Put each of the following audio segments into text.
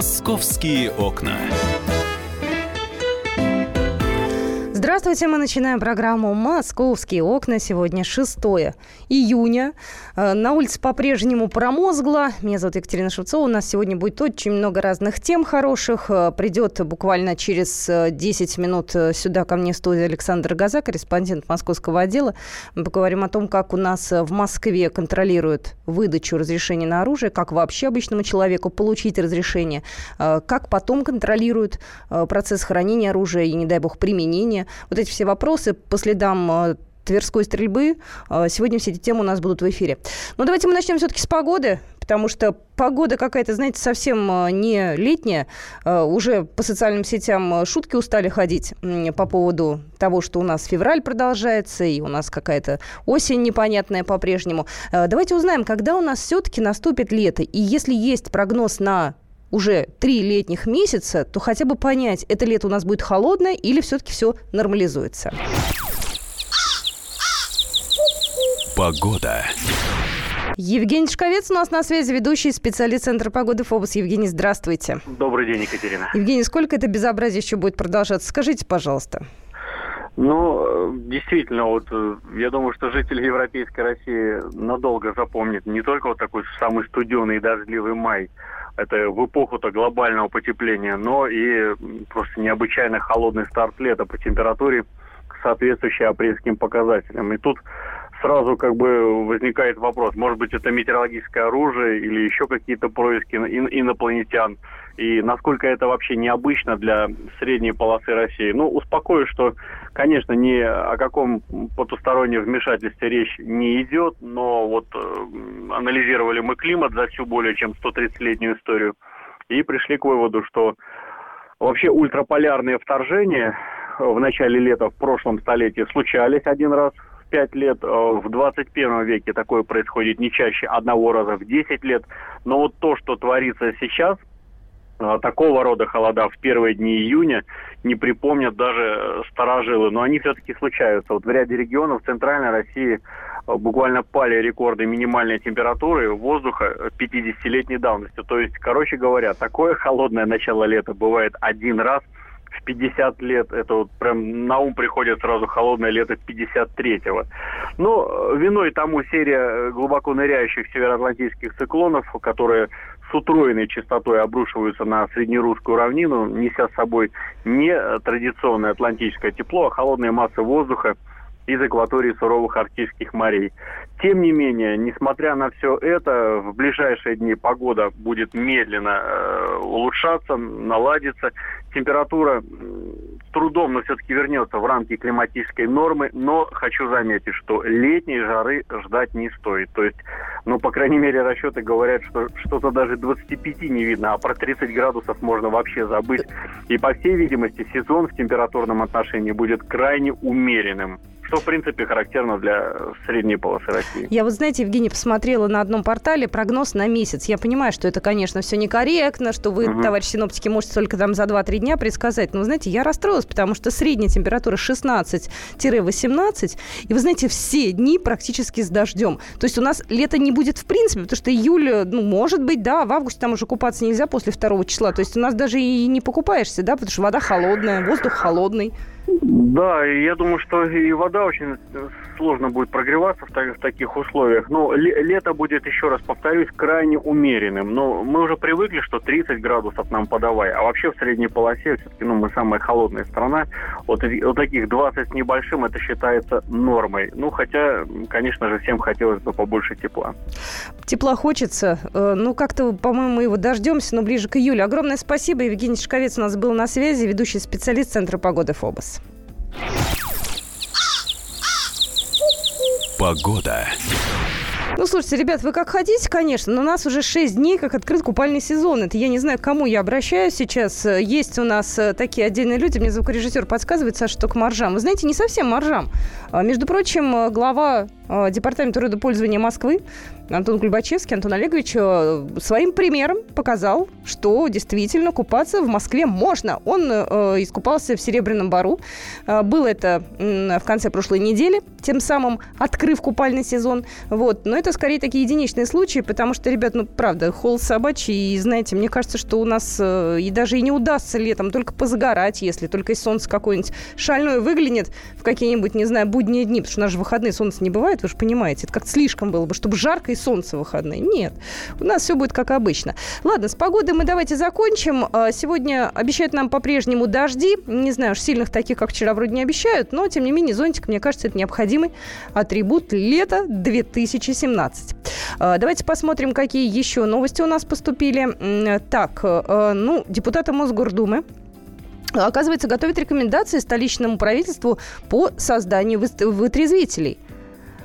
Московские окна. Здравствуйте, мы начинаем программу «Московские окна». Сегодня 6 июня. Э, на улице по-прежнему промозгло. Меня зовут Екатерина Шевцова. У нас сегодня будет очень много разных тем хороших. Э, придет буквально через 10 э, минут сюда ко мне в студию Александр Газа, корреспондент московского отдела. Мы поговорим о том, как у нас в Москве контролируют выдачу разрешения на оружие, как вообще обычному человеку получить разрешение, как потом контролируют процесс хранения оружия и, не дай бог, применения вот эти все вопросы по следам э, Тверской стрельбы. Э, сегодня все эти темы у нас будут в эфире. Но давайте мы начнем все-таки с погоды, потому что погода какая-то, знаете, совсем э, не летняя. Уже по социальным сетям шутки устали ходить по поводу того, что у нас февраль продолжается, и у нас какая-то осень непонятная по-прежнему. Давайте узнаем, когда у нас все-таки наступит лето. И если есть прогноз на уже три летних месяца, то хотя бы понять, это лето у нас будет холодное или все-таки все нормализуется. Погода. Евгений Шковец у нас на связи, ведущий специалист Центра погоды ФОБОС. Евгений, здравствуйте. Добрый день, Екатерина. Евгений, сколько это безобразие еще будет продолжаться? Скажите, пожалуйста. Ну, действительно, вот э, я думаю, что жители Европейской России надолго запомнят не только вот такой самый студеный и дождливый май, это в эпоху-то глобального потепления, но и просто необычайно холодный старт лета по температуре, соответствующий апрельским показателям. И тут сразу как бы возникает вопрос, может быть, это метеорологическое оружие или еще какие-то происки инопланетян, и насколько это вообще необычно для средней полосы России. Ну, успокою, что, конечно, ни о каком потустороннем вмешательстве речь не идет, но вот э, анализировали мы климат за всю более чем 130-летнюю историю и пришли к выводу, что вообще ультраполярные вторжения в начале лета в прошлом столетии случались один раз пять лет, э, в 21 веке такое происходит не чаще одного раза в 10 лет. Но вот то, что творится сейчас, э, такого рода холода в первые дни июня не припомнят даже старожилы, но они все-таки случаются. Вот в ряде регионов Центральной России э, буквально пали рекорды минимальной температуры воздуха 50-летней давности. То есть, короче говоря, такое холодное начало лета бывает один раз – в 50 лет, это вот прям на ум приходит сразу холодное лето 53-го. Но виной тому серия глубоко ныряющих североатлантических циклонов, которые с утроенной частотой обрушиваются на среднерусскую равнину, неся с собой не традиционное атлантическое тепло, а холодные массы воздуха из акватории суровых арктических морей. Тем не менее, несмотря на все это, в ближайшие дни погода будет медленно э, улучшаться, наладиться. Температура с трудом, но все-таки вернется в рамки климатической нормы, но хочу заметить, что летней жары ждать не стоит. То есть, ну, по крайней мере, расчеты говорят, что что-то даже 25 не видно, а про 30 градусов можно вообще забыть. И, по всей видимости, сезон в температурном отношении будет крайне умеренным что, в принципе, характерно для средней полосы России. Я вот, знаете, Евгений, посмотрела на одном портале прогноз на месяц. Я понимаю, что это, конечно, все некорректно, что вы, угу. товарищ синоптики, можете только там за 2-3 дня предсказать. Но, знаете, я расстроилась, потому что средняя температура 16-18. И, вы знаете, все дни практически с дождем. То есть у нас лето не будет в принципе, потому что июль, ну, может быть, да, в августе там уже купаться нельзя после второго числа. То есть у нас даже и не покупаешься, да, потому что вода холодная, воздух холодный. Да, я думаю, что и вода очень сложно будет прогреваться в, в таких условиях. Но лето будет, еще раз повторюсь, крайне умеренным. Но мы уже привыкли, что 30 градусов нам подавай. А вообще в средней полосе все-таки ну, мы самая холодная страна. Вот, вот таких 20 с небольшим это считается нормой. Ну, хотя, конечно же, всем хотелось бы побольше тепла. Тепла хочется. Э, ну, как-то, по-моему, мы его дождемся, но ближе к июлю. Огромное спасибо. Евгений Шковец у нас был на связи, ведущий специалист Центра погоды ФОБОС. Погода. Ну, слушайте, ребят, вы как хотите, конечно, но у нас уже 6 дней, как открыт купальный сезон. Это я не знаю, к кому я обращаюсь сейчас. Есть у нас э, такие отдельные люди. Мне звукорежиссер подсказывает, Саша, что к моржам. Вы знаете, не совсем моржам. А, между прочим, э, глава э, Департамента трудопользования Москвы Антон Кульбачевский, Антон Олегович э, своим примером показал, что действительно купаться в Москве можно. Он э, искупался в Серебряном Бару. Э, было это в конце прошлой недели, тем самым открыв купальный сезон. Вот. Но это скорее такие единичные случаи, потому что, ребят, ну, правда, холод собачий, и, знаете, мне кажется, что у нас и даже и не удастся летом только позагорать, если только и солнце какое-нибудь шальное выглянет в какие-нибудь, не знаю, будние дни, потому что у нас же выходные солнца не бывает, вы же понимаете. Это как слишком было бы, чтобы жарко и солнце выходные. Нет, у нас все будет как обычно. Ладно, с погодой мы давайте закончим. А, сегодня обещают нам по-прежнему дожди. Не знаю, уж сильных таких, как вчера, вроде не обещают, но, тем не менее, зонтик, мне кажется, это необходимый атрибут лета 2017. А, давайте посмотрим, какие еще новости у нас поступили. Так, э, ну, депутаты Мосгордумы оказывается, готовят рекомендации столичному правительству по созданию вытрезвителей – а,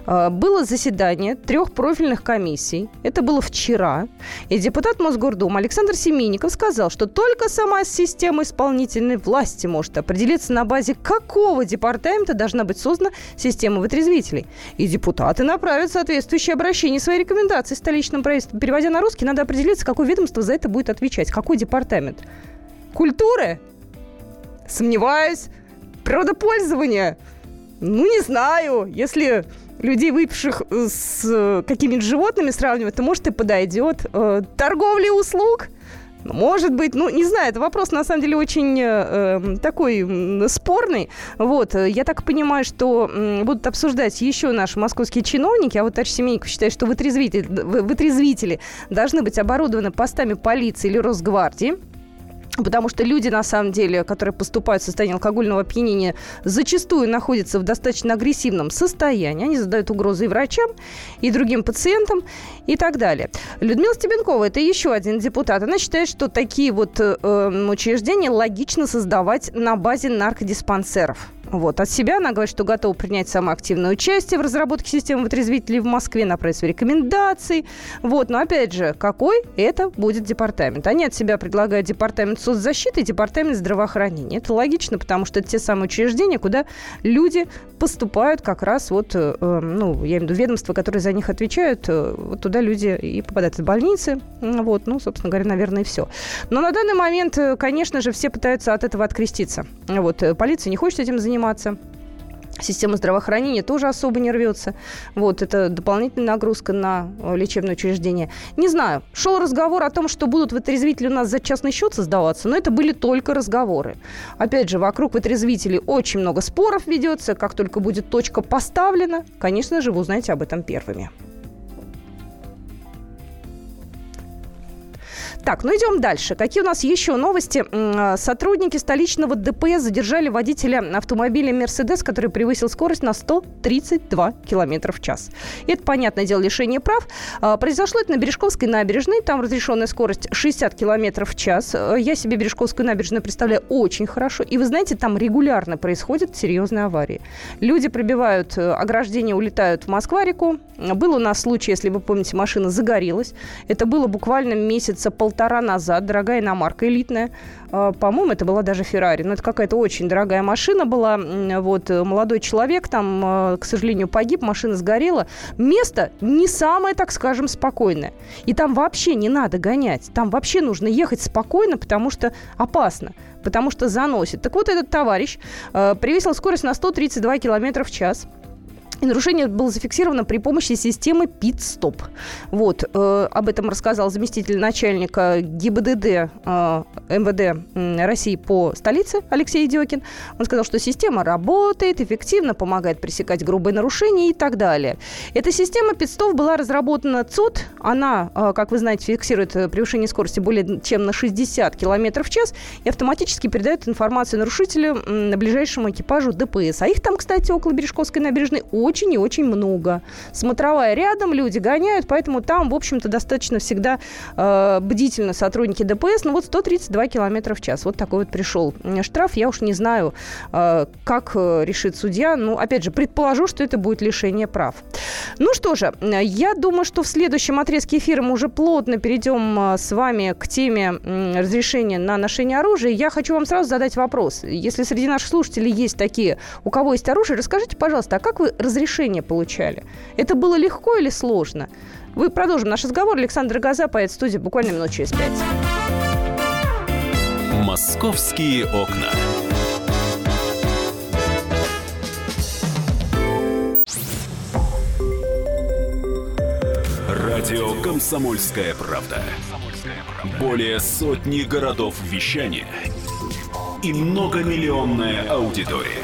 было заседание трех профильных комиссий. Это было вчера. И депутат Мосгордумы Александр Семенников сказал, что только сама система исполнительной власти может определиться, на базе какого департамента должна быть создана система вытрезвителей. И депутаты направят соответствующее обращение свои рекомендации столичному правительству. Переводя на русский, надо определиться, какое ведомство за это будет отвечать. Какой департамент? Культуры? Сомневаюсь. Природопользование? Ну, не знаю. Если людей, выпивших э, с э, какими-то животными сравнивать, то, может, и подойдет. Э, торговля услуг? Может быть, ну, не знаю, это вопрос, на самом деле, очень э, такой спорный. Вот, я так понимаю, что э, будут обсуждать еще наши московские чиновники, а вот товарищ Семенников считает, что вытрезвители, вытрезвители должны быть оборудованы постами полиции или Росгвардии. Потому что люди, на самом деле, которые поступают в состоянии алкогольного опьянения, зачастую находятся в достаточно агрессивном состоянии. Они задают угрозы и врачам, и другим пациентам, и так далее. Людмила Стебенкова – это еще один депутат. Она считает, что такие вот э, учреждения логично создавать на базе наркодиспансеров. Вот. От себя она говорит, что готова принять самое активное участие в разработке системы вытрезвителей в Москве, направить свои рекомендации. Вот. Но опять же, какой это будет департамент? Они от себя предлагают департамент соцзащиты и департамент здравоохранения. Это логично, потому что это те самые учреждения, куда люди поступают как раз вот, э, ну, я имею в виду ведомства, которые за них отвечают, э, вот туда люди и попадают в больницы. Вот. Ну, собственно говоря, наверное, и все. Но на данный момент, э, конечно же, все пытаются от этого откреститься. Вот. Полиция не хочет этим заниматься заниматься. Система здравоохранения тоже особо не рвется. Вот, это дополнительная нагрузка на лечебное учреждение. Не знаю, шел разговор о том, что будут вытрезвители у нас за частный счет создаваться, но это были только разговоры. Опять же, вокруг вытрезвителей очень много споров ведется. Как только будет точка поставлена, конечно же, вы узнаете об этом первыми. Так, ну идем дальше. Какие у нас еще новости? А, сотрудники столичного ДПС задержали водителя автомобиля «Мерседес», который превысил скорость на 132 км в час. Это, понятное дело, лишение прав. А, произошло это на Бережковской набережной. Там разрешенная скорость 60 км в час. А, я себе Бережковскую набережную представляю очень хорошо. И вы знаете, там регулярно происходят серьезные аварии. Люди пробивают э, ограждение, улетают в Москва-реку. Был у нас случай, если вы помните, машина загорелась. Это было буквально месяца полтора полтора назад, дорогая иномарка элитная. А, по-моему, это была даже Феррари. Но это какая-то очень дорогая машина была. Вот э, молодой человек там, э, к сожалению, погиб, машина сгорела. Место не самое, так скажем, спокойное. И там вообще не надо гонять. Там вообще нужно ехать спокойно, потому что опасно потому что заносит. Так вот, этот товарищ э, превысил скорость на 132 км в час. И нарушение было зафиксировано при помощи системы ПИТ-стоп. Вот, э, об этом рассказал заместитель начальника ГИБДД э, МВД России по столице Алексей Идиокин. Он сказал, что система работает, эффективно помогает пресекать грубые нарушения и так далее. Эта система ПИТ-стоп была разработана ЦОД. Она, э, как вы знаете, фиксирует э, превышение скорости более чем на 60 км в час и автоматически передает информацию нарушителю на ближайшему экипажу ДПС. А их там, кстати, около Бережковской набережной очень и очень много. Смотровая рядом, люди гоняют, поэтому там, в общем-то, достаточно всегда э, бдительно сотрудники ДПС. Ну вот 132 километра в час. Вот такой вот пришел штраф. Я уж не знаю, э, как э, решит судья. Ну, опять же, предположу, что это будет лишение прав. Ну что же, я думаю, что в следующем отрезке эфира мы уже плотно перейдем э, с вами к теме разрешения на ношение оружия. Я хочу вам сразу задать вопрос. Если среди наших слушателей есть такие, у кого есть оружие, расскажите, пожалуйста, а как вы раз разрешение получали? Это было легко или сложно? Вы продолжим наш разговор. Александр Газа, поэт студии, буквально минут через пять. «Московские окна». Радио «Комсомольская правда». Более сотни городов вещания и многомиллионная аудитория.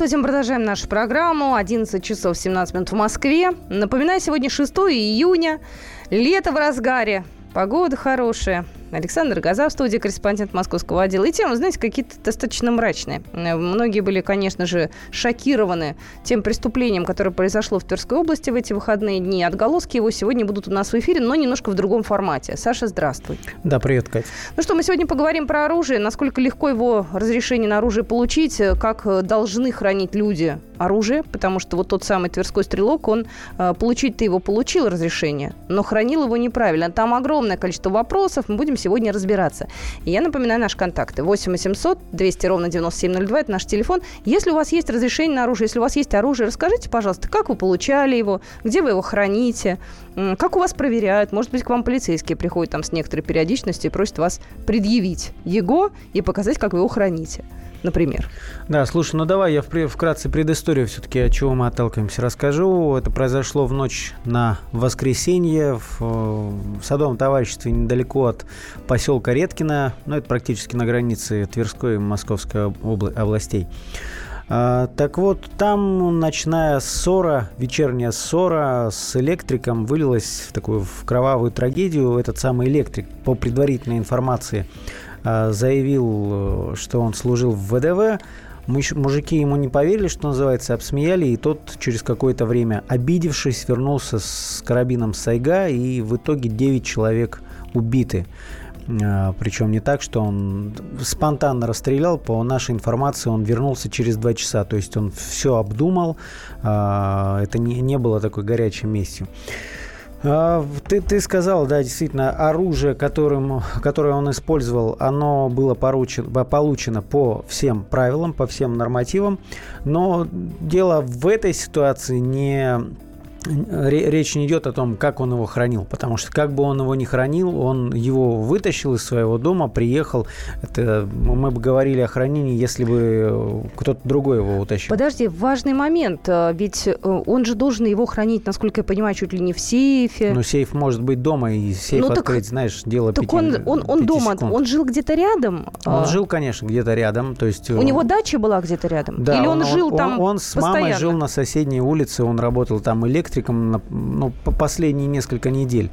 Здравствуйте, мы продолжаем нашу программу. 11 часов 17 минут в Москве. Напоминаю, сегодня 6 июня. Лето в разгаре. Погода хорошая. Александр Газа в студии, корреспондент московского отдела. И темы, знаете, какие-то достаточно мрачные. Э, многие были, конечно же, шокированы тем преступлением, которое произошло в Тверской области в эти выходные дни. Отголоски его сегодня будут у нас в эфире, но немножко в другом формате. Саша, здравствуй. Да, привет, Катя. Ну что, мы сегодня поговорим про оружие, насколько легко его разрешение на оружие получить, как должны хранить люди оружие, потому что вот тот самый Тверской стрелок, он э, получить-то его получил разрешение, но хранил его неправильно. Там огромное количество вопросов, мы будем сегодня разбираться. И я напоминаю наши контакты. 8 800 200 ровно 9702, это наш телефон. Если у вас есть разрешение на оружие, если у вас есть оружие, расскажите, пожалуйста, как вы получали его, где вы его храните, как у вас проверяют. Может быть, к вам полицейские приходят там с некоторой периодичностью и просят вас предъявить его и показать, как вы его храните например. Да, слушай, ну давай я вкратце предысторию все-таки, от чего мы отталкиваемся, расскажу. Это произошло в ночь на воскресенье в, Садовом товариществе недалеко от поселка Редкина, ну это практически на границе Тверской и Московской обла- областей. А, так вот, там ночная ссора, вечерняя ссора с электриком вылилась в такую в кровавую трагедию. Этот самый электрик, по предварительной информации, заявил, что он служил в ВДВ. Мужики ему не поверили, что называется, обсмеяли, и тот через какое-то время, обидевшись, вернулся с карабином Сайга, и в итоге 9 человек убиты. А, Причем не так, что он спонтанно расстрелял. По нашей информации, он вернулся через два часа. То есть он все обдумал. Это не, не было такой горячей местью. А, ты, ты сказал, да, действительно, оружие, которым, которое он использовал, оно было поручено, получено по всем правилам, по всем нормативам. Но дело в этой ситуации не речь не идет о том, как он его хранил, потому что как бы он его ни хранил, он его вытащил из своего дома, приехал. Это мы бы говорили о хранении, если бы кто-то другой его утащил. Подожди, важный момент, э, ведь э, он же должен его хранить, насколько я понимаю, чуть ли не в сейфе. Ну, сейф может быть дома, и сейф ну, открыть, так, знаешь, дело Так 5, он, он, он дома, секунд. он жил где-то рядом? Он а... жил, конечно, где-то рядом. То есть... У него дача была где-то рядом? Да, Или он, он жил он, там Он, он с постоянно? мамой жил на соседней улице, он работал там электриком электриком ну, по последние несколько недель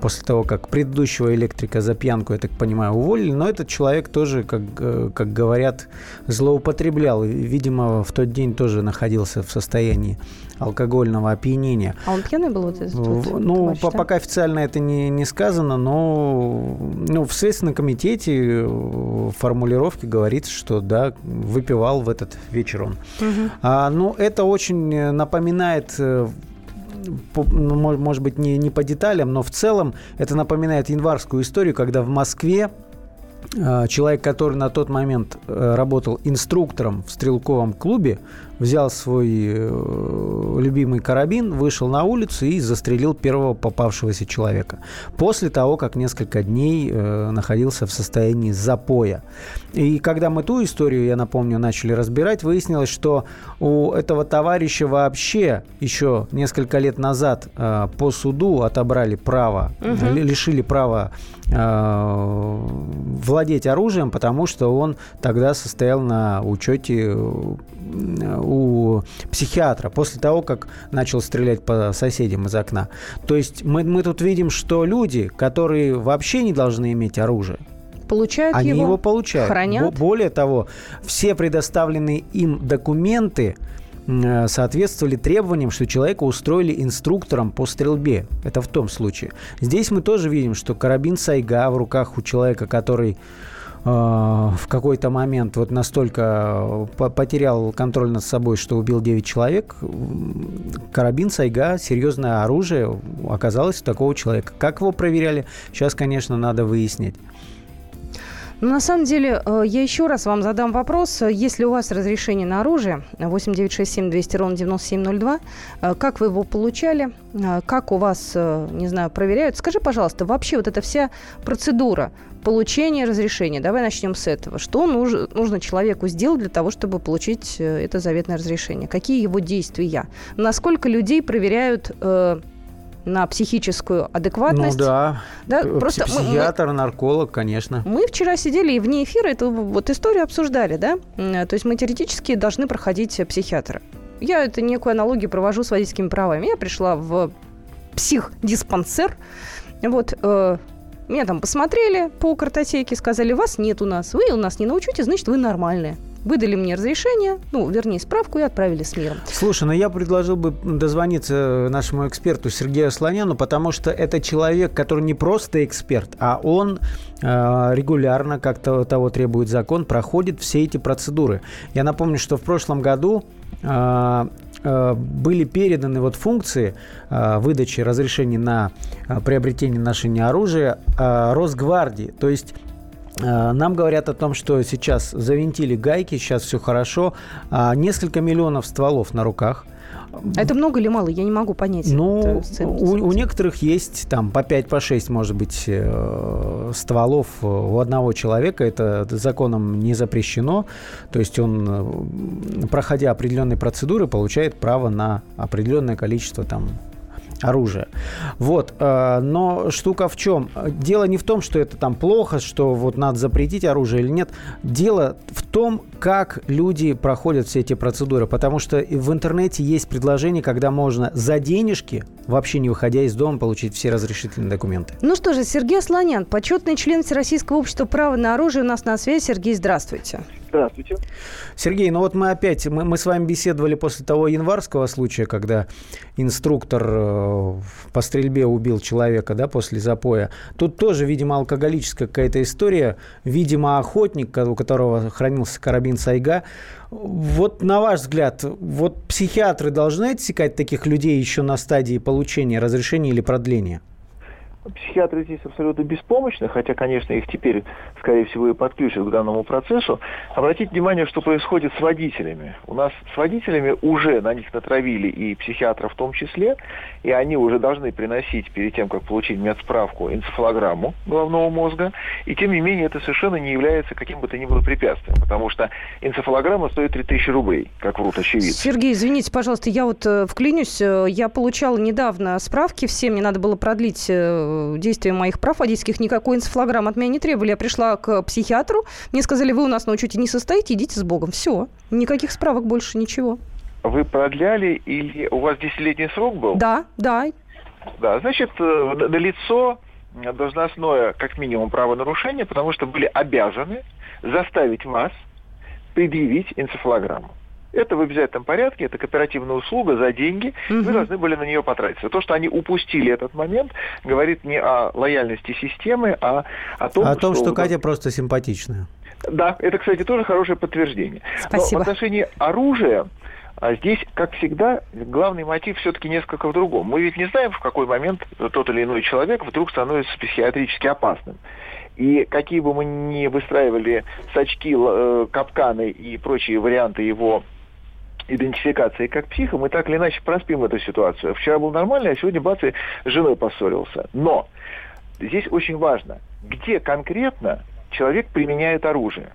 после того, как предыдущего электрика за пьянку, я так понимаю, уволили. Но этот человек тоже, как, э, как говорят, злоупотреблял. Видимо, в тот день тоже находился в состоянии алкогольного опьянения. А он пьяный был? Вот этот, вот, ну, товарищ, по, да? пока официально это не, не сказано, но ну, в Следственном комитете в формулировке говорится, что да, выпивал в этот вечер он. Угу. А, ну, это очень напоминает э, ну, может быть, не, не по деталям, но в целом это напоминает январскую историю, когда в Москве а, человек, который на тот момент э, работал инструктором в стрелковом клубе, взял свой э, любимый карабин, вышел на улицу и застрелил первого попавшегося человека. После того, как несколько дней э, находился в состоянии запоя. И когда мы ту историю, я напомню, начали разбирать, выяснилось, что у этого товарища вообще еще несколько лет назад э, по суду отобрали право, угу. лишили права владеть оружием, потому что он тогда состоял на учете у психиатра после того, как начал стрелять по соседям из окна. То есть мы, мы тут видим, что люди, которые вообще не должны иметь оружие, получают они его, его получают. Хранят. Более того, все предоставленные им документы э, соответствовали требованиям, что человека устроили инструктором по стрельбе. Это в том случае. Здесь мы тоже видим, что карабин Сайга в руках у человека, который в какой-то момент вот настолько потерял контроль над собой, что убил 9 человек, карабин Сайга, серьезное оружие оказалось у такого человека. Как его проверяли, сейчас, конечно, надо выяснить. Ну, на самом деле, э, я еще раз вам задам вопрос. Если у вас разрешение на оружие, 8967 200 ровно 9702, э, как вы его получали, э, как у вас, не знаю, проверяют? Скажи, пожалуйста, вообще вот эта вся процедура получения разрешения, давай начнем с этого. Что нужно, нужно человеку сделать для того, чтобы получить это заветное разрешение? Какие его действия? Насколько людей проверяют на психическую адекватность. Ну да. да просто Психиатр, мы, нарколог, конечно. Мы вчера сидели и вне эфира эту вот историю обсуждали, да? То есть мы теоретически должны проходить психиатра. Я это некую аналогию провожу с водительскими правами. Я пришла в психдиспансер. Вот, э, меня там посмотрели по картотеке, сказали, вас нет у нас, вы у нас не научите, значит, вы нормальные выдали мне разрешение, ну, вернее, справку и отправили с миром. Слушай, ну я предложил бы дозвониться нашему эксперту Сергею Слоняну, потому что это человек, который не просто эксперт, а он э, регулярно, как -то, того требует закон, проходит все эти процедуры. Я напомню, что в прошлом году э, э были переданы вот функции э, выдачи разрешений на э, приобретение ношения оружия э, Росгвардии. То есть Э, нам говорят о том, что сейчас завинтили гайки, сейчас все хорошо. А, несколько миллионов стволов на руках. А это много или мало? Я не могу понять. Ну, у, у некоторых есть там по 5, по 6, может быть, э, стволов у одного человека. Это законом не запрещено. То есть он, э, проходя определенные процедуры, получает право на определенное количество там оружия. Вот. Э, но штука в чем? Дело не в том, что это там плохо, что вот надо запретить оружие или нет. Дело в том, как люди проходят все эти процедуры. Потому что в интернете есть предложение, когда можно за денежки, вообще не выходя из дома, получить все разрешительные документы. Ну что же, Сергей Слонян, почетный член Всероссийского общества права на оружие у нас на связи. Сергей, здравствуйте. Здравствуйте. Сергей, ну вот мы опять, мы, мы с вами беседовали после того январского случая, когда инструктор э, по стрельбе убил человека, да, после запоя. Тут тоже, видимо, алкоголическая какая-то история. Видимо, охотник, у которого хранился карабин Сайга. Вот на ваш взгляд, вот психиатры должны отсекать таких людей еще на стадии получения разрешения или продления? Психиатры здесь абсолютно беспомощны, хотя, конечно, их теперь, скорее всего, и подключат к данному процессу. Обратите внимание, что происходит с водителями. У нас с водителями уже на них натравили и психиатров в том числе, и они уже должны приносить перед тем, как получить медсправку, энцефалограмму головного мозга. И тем не менее это совершенно не является каким бы то ни было препятствием, потому что энцефалограмма стоит 3000 рублей, как врут очевидцы. Сергей, извините, пожалуйста, я вот э, вклинюсь. Э, я получала недавно справки все, мне надо было продлить э, действия моих прав водительских никакой энцефалограмм от меня не требовали. Я пришла к психиатру, мне сказали, вы у нас на учете не состоите, идите с Богом. Все, никаких справок больше, ничего. Вы продляли или у вас десятилетний срок был? Да, да. Да, значит, э, на лицо должностное, как минимум, правонарушение, потому что были обязаны заставить вас предъявить энцефалограмму. Это в обязательном порядке, это кооперативная услуга за деньги, угу. вы должны были на нее потратиться. То, что они упустили этот момент, говорит не о лояльности системы, а о том, о том что, что Катя просто симпатичная. Да, это, кстати, тоже хорошее подтверждение. Спасибо. Но в отношении оружия а здесь, как всегда, главный мотив все-таки несколько в другом. Мы ведь не знаем, в какой момент тот или иной человек вдруг становится психиатрически опасным. И какие бы мы ни выстраивали сачки, э, капканы и прочие варианты его идентификации как психа, мы так или иначе проспим эту ситуацию. Вчера был нормальный, а сегодня бац, и с женой поссорился. Но здесь очень важно, где конкретно человек применяет оружие.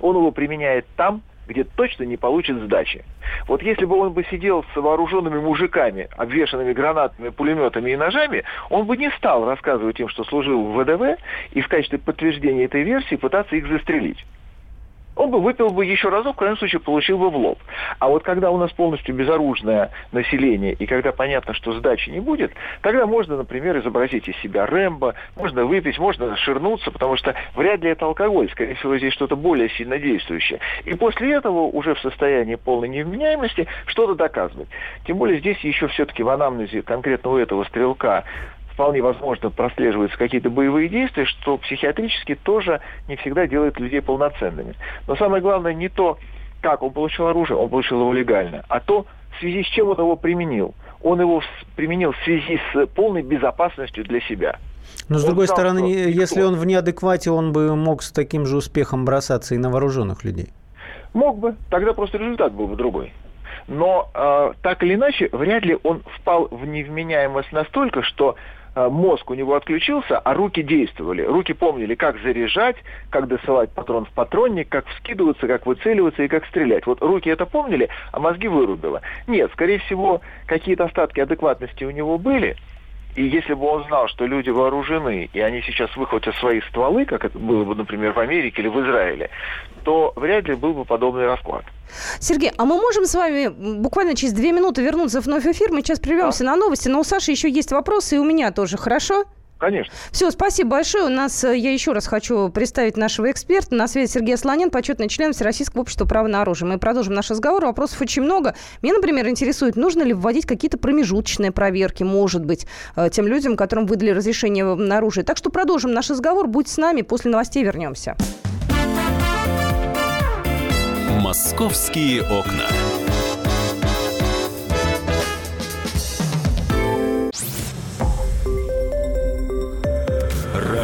Он его применяет там, где точно не получит сдачи. Вот если бы он бы сидел с вооруженными мужиками, обвешанными гранатами, пулеметами и ножами, он бы не стал рассказывать им, что служил в ВДВ, и в качестве подтверждения этой версии пытаться их застрелить. Он бы выпил бы еще разок, в крайнем случае получил бы в лоб. А вот когда у нас полностью безоружное население, и когда понятно, что сдачи не будет, тогда можно, например, изобразить из себя Рэмбо, можно выпить, можно ширнуться, потому что вряд ли это алкоголь, скорее всего, здесь что-то более сильно действующее. И после этого уже в состоянии полной невменяемости что-то доказывать. Тем более здесь еще все-таки в анамнезе конкретно у этого стрелка вполне возможно прослеживаются какие-то боевые действия, что психиатрически тоже не всегда делает людей полноценными. Но самое главное не то, как он получил оружие, он получил его легально, а то, в связи с чем он его применил. Он его применил в связи с полной безопасностью для себя. Но, с он другой знал, стороны, если он в неадеквате, он бы мог с таким же успехом бросаться и на вооруженных людей. Мог бы, тогда просто результат был бы другой. Но э, так или иначе, вряд ли он впал в невменяемость настолько, что мозг у него отключился, а руки действовали. Руки помнили, как заряжать, как досылать патрон в патронник, как вскидываться, как выцеливаться и как стрелять. Вот руки это помнили, а мозги вырубило. Нет, скорее всего, какие-то остатки адекватности у него были, и если бы он знал, что люди вооружены, и они сейчас выхватят свои стволы, как это было бы, например, в Америке или в Израиле, то вряд ли был бы подобный расклад. Сергей, а мы можем с вами буквально через две минуты вернуться вновь в эфир? Мы сейчас прервемся да. на новости, но у Саши еще есть вопросы, и у меня тоже, хорошо? Конечно. Все, спасибо большое. У нас, э, я еще раз хочу представить нашего эксперта. На связи Сергей Слонин, почетный член Всероссийского общества права на оружие. Мы продолжим наш разговор. Вопросов очень много. Меня, например, интересует, нужно ли вводить какие-то промежуточные проверки, может быть, э, тем людям, которым выдали разрешение на оружие. Так что продолжим наш разговор. Будь с нами, после новостей вернемся. Московские окна.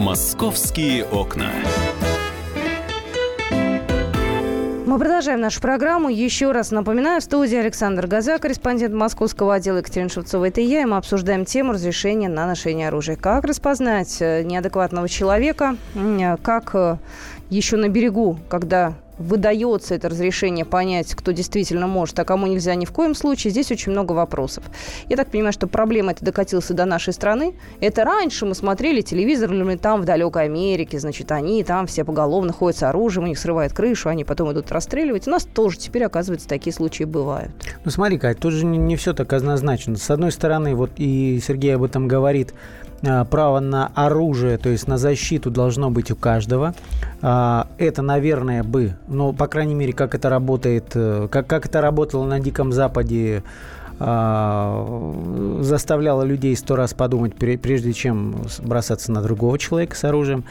Московские окна. Мы продолжаем нашу программу. Еще раз напоминаю, в студии Александр Газа, корреспондент московского отдела Екатерина Шевцова. Это я, и мы обсуждаем тему разрешения на ношение оружия. Как распознать э, неадекватного человека, как э, еще на берегу, когда выдается это разрешение понять, кто действительно может, а кому нельзя ни в коем случае, здесь очень много вопросов. Я так понимаю, что проблема эта докатилась до нашей страны. Это раньше мы смотрели телевизор, или там в далекой Америке, значит, они там все поголовно ходят с оружием, у них срывает крышу, они потом идут расстреливать. У нас тоже теперь, оказывается, такие случаи бывают. Ну смотри, Кать, тут же не, не все так однозначно. С одной стороны, вот и Сергей об этом говорит, а, право на оружие, то есть на защиту должно быть у каждого. А, это, наверное, бы, ну, по крайней мере, как это работает, э, как, как это работало на Диком Западе, а, заставляло людей сто раз подумать, прежде чем бросаться на другого человека с оружием.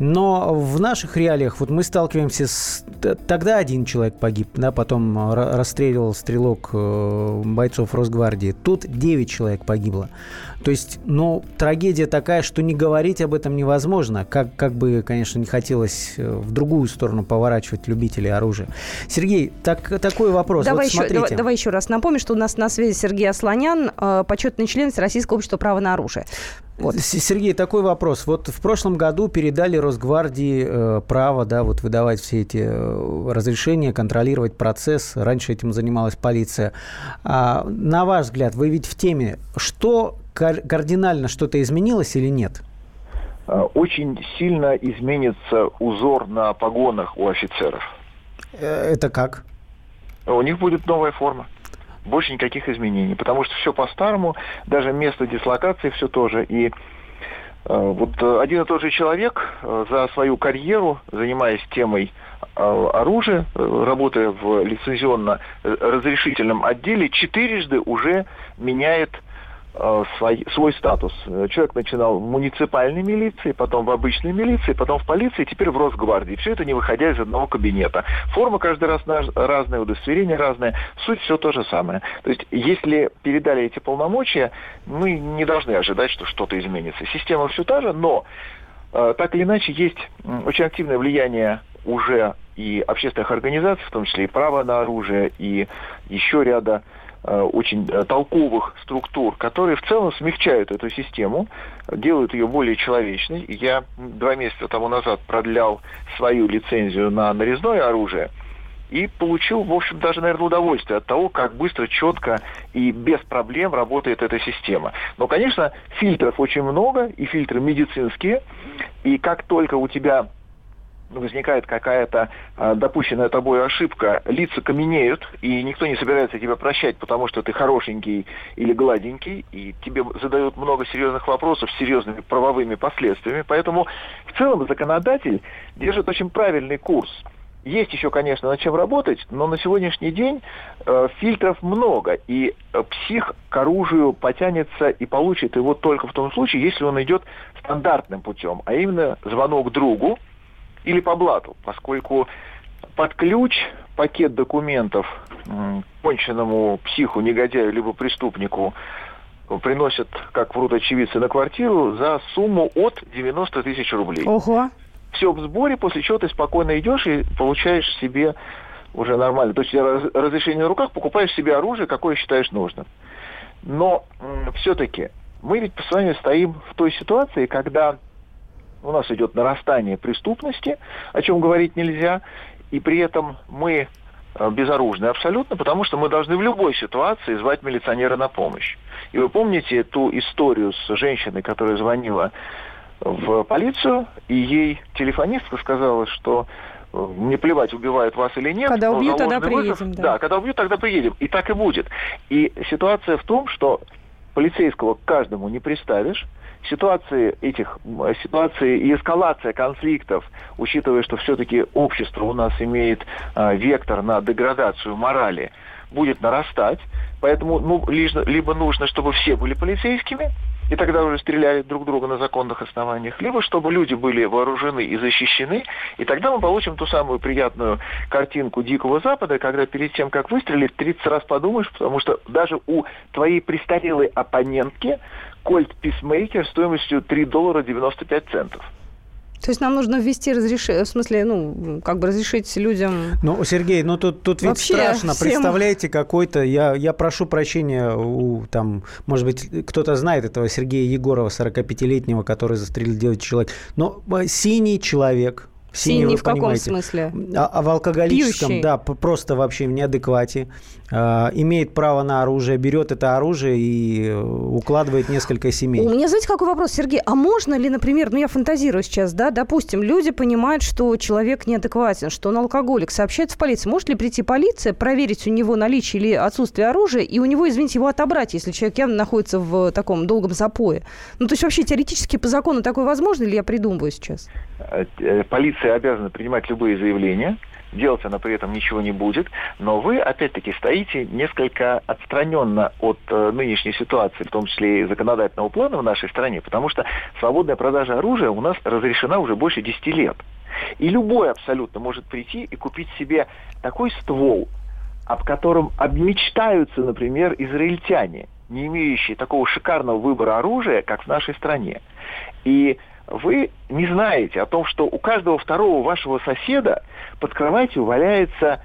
Но в наших реалиях вот мы сталкиваемся с... Тогда один человек погиб, да, потом расстреливал стрелок э, бойцов Росгвардии. Тут 9 человек погибло. То есть, ну, трагедия такая, что не говорить об этом невозможно. Как, как бы, конечно, не хотелось э, в другую сторону поворачивать любителей оружия. Сергей, так, такой вопрос. Давай, вот еще, давай, давай еще раз напомню, что у нас на связи Сергей Асланян, э, почетный член Российского общества права на оружие. Вот. Сергей, такой вопрос. Вот в прошлом году передали Росгвардии э, право да, вот выдавать все эти э, разрешения, контролировать процесс. Раньше этим занималась полиция. А, на ваш взгляд, вы ведь в теме, что кардинально что-то изменилось или нет? А, очень сильно изменится узор на погонах у офицеров. Э, это как? У них будет новая форма больше никаких изменений, потому что все по-старому, даже место дислокации все тоже. И э, вот э, один и тот же человек э, за свою карьеру, занимаясь темой оружия, работая в лицензионно-разрешительном отделе, четырежды уже меняет свой, свой статус. Человек начинал в муниципальной милиции, потом в обычной милиции, потом в полиции, теперь в Росгвардии. Все это не выходя из одного кабинета. Форма каждый раз разная, удостоверение разное. Суть все то же самое. То есть, если передали эти полномочия, мы не должны ожидать, что что-то изменится. Система все та же, но э, так или иначе есть очень активное влияние уже и общественных организаций, в том числе и право на оружие, и еще ряда Э, очень э, толковых структур, которые в целом смягчают эту систему, делают ее более человечной. Я два месяца тому назад продлял свою лицензию на нарезное оружие и получил, в общем, даже, наверное, удовольствие от того, как быстро, четко и без проблем работает эта система. Но, конечно, фильтров очень много, и фильтры медицинские, и как только у тебя возникает какая-то э, допущенная тобой ошибка, лица каменеют, и никто не собирается тебя прощать, потому что ты хорошенький или гладенький, и тебе задают много серьезных вопросов с серьезными правовыми последствиями. Поэтому в целом законодатель держит очень правильный курс. Есть еще, конечно, над чем работать, но на сегодняшний день э, фильтров много, и э, псих к оружию потянется и получит его только в том случае, если он идет стандартным путем, а именно звонок другу, или по блату, поскольку под ключ пакет документов конченному психу, негодяю, либо преступнику приносят, как врут очевидцы, на квартиру за сумму от 90 тысяч рублей. Ого. Все в сборе, после чего ты спокойно идешь и получаешь себе уже нормально. То есть разрешение на руках, покупаешь себе оружие, какое считаешь нужным. Но все-таки мы ведь с вами стоим в той ситуации, когда у нас идет нарастание преступности, о чем говорить нельзя, и при этом мы э, безоружны абсолютно, потому что мы должны в любой ситуации звать милиционера на помощь. И вы помните ту историю с женщиной, которая звонила в полицию, и ей телефонистка сказала, что э, мне плевать, убивают вас или нет. Когда убьют, тогда приедем. да. да, когда убьют, тогда приедем. И так и будет. И ситуация в том, что полицейского к каждому не приставишь, ситуации этих, ситуации и эскалация конфликтов, учитывая, что все-таки общество у нас имеет э, вектор на деградацию морали, будет нарастать. Поэтому ну, либо, либо нужно, чтобы все были полицейскими, и тогда уже стреляли друг друга на законных основаниях, либо чтобы люди были вооружены и защищены, и тогда мы получим ту самую приятную картинку Дикого Запада, когда перед тем, как выстрелить, 30 раз подумаешь, потому что даже у твоей престарелой оппонентки Кольт Писмейкер стоимостью 3 доллара 95 центов. То есть нам нужно ввести разрешение, в смысле, ну, как бы разрешить людям... Ну, Сергей, ну тут, тут ведь Вообще страшно. Всем... Представляете, какой-то... Я, я прошу прощения у, там, может быть, кто-то знает этого Сергея Егорова, 45-летнего, который застрелил 9 человек. Но э, синий человек, Синий, Синий в каком понимаете. смысле? А, а в алкоголическом, Пьющий. да, просто вообще в неадеквате. А, имеет право на оружие, берет это оружие и э, укладывает несколько семей. У меня, знаете, какой вопрос, Сергей? А можно ли, например, ну я фантазирую сейчас, да, допустим, люди понимают, что человек неадекватен, что он алкоголик, сообщают в полицию. Может ли прийти полиция, проверить у него наличие или отсутствие оружия, и у него, извините, его отобрать, если человек явно находится в таком долгом запое? Ну, то есть вообще теоретически по закону такое возможно или я придумываю сейчас? Э, э, полиция обязана принимать любые заявления, делать она при этом ничего не будет, но вы, опять-таки, стоите несколько отстраненно от э, нынешней ситуации, в том числе и законодательного плана в нашей стране, потому что свободная продажа оружия у нас разрешена уже больше 10 лет. И любой абсолютно может прийти и купить себе такой ствол, об котором обмечтаются, например, израильтяне, не имеющие такого шикарного выбора оружия, как в нашей стране. И вы не знаете о том, что у каждого второго вашего соседа под кроватью валяется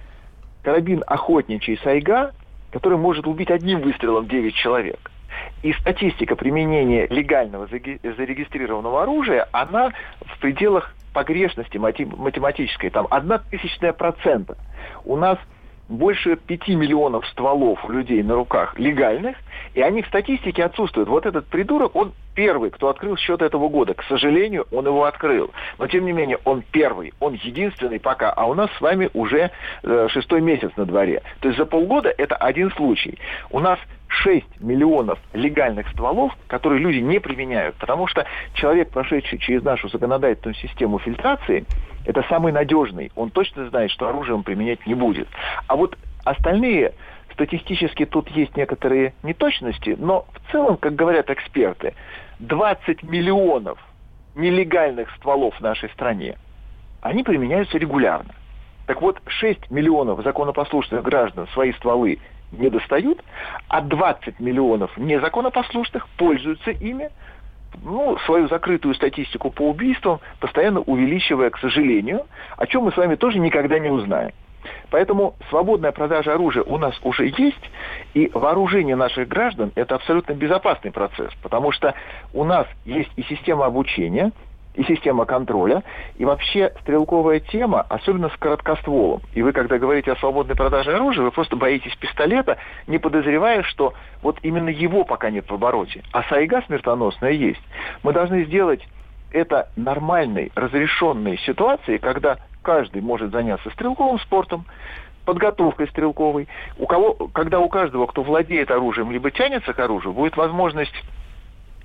карабин охотничий сайга, который может убить одним выстрелом 9 человек. И статистика применения легального зарегистрированного оружия, она в пределах погрешности математической, там, одна тысячная процента. У нас больше 5 миллионов стволов у людей на руках легальных, и они в статистике отсутствуют. Вот этот придурок, он первый, кто открыл счет этого года. К сожалению, он его открыл. Но, тем не менее, он первый, он единственный пока. А у нас с вами уже э, шестой месяц на дворе. То есть за полгода это один случай. У нас 6 миллионов легальных стволов, которые люди не применяют, потому что человек, прошедший через нашу законодательную систему фильтрации, это самый надежный. Он точно знает, что оружие он применять не будет. А вот остальные статистически тут есть некоторые неточности, но в целом, как говорят эксперты, 20 миллионов нелегальных стволов в нашей стране, они применяются регулярно. Так вот, 6 миллионов законопослушных граждан свои стволы не достают, а 20 миллионов незаконопослушных пользуются ими, ну, свою закрытую статистику по убийствам, постоянно увеличивая, к сожалению, о чем мы с вами тоже никогда не узнаем. Поэтому свободная продажа оружия у нас уже есть, и вооружение наших граждан – это абсолютно безопасный процесс, потому что у нас есть и система обучения, и система контроля, и вообще стрелковая тема, особенно с короткостволом. И вы, когда говорите о свободной продаже оружия, вы просто боитесь пистолета, не подозревая, что вот именно его пока нет в обороте. А сайга смертоносная есть. Мы должны сделать это нормальной, разрешенной ситуацией, когда каждый может заняться стрелковым спортом, подготовкой стрелковой. У кого, когда у каждого, кто владеет оружием, либо тянется к оружию, будет возможность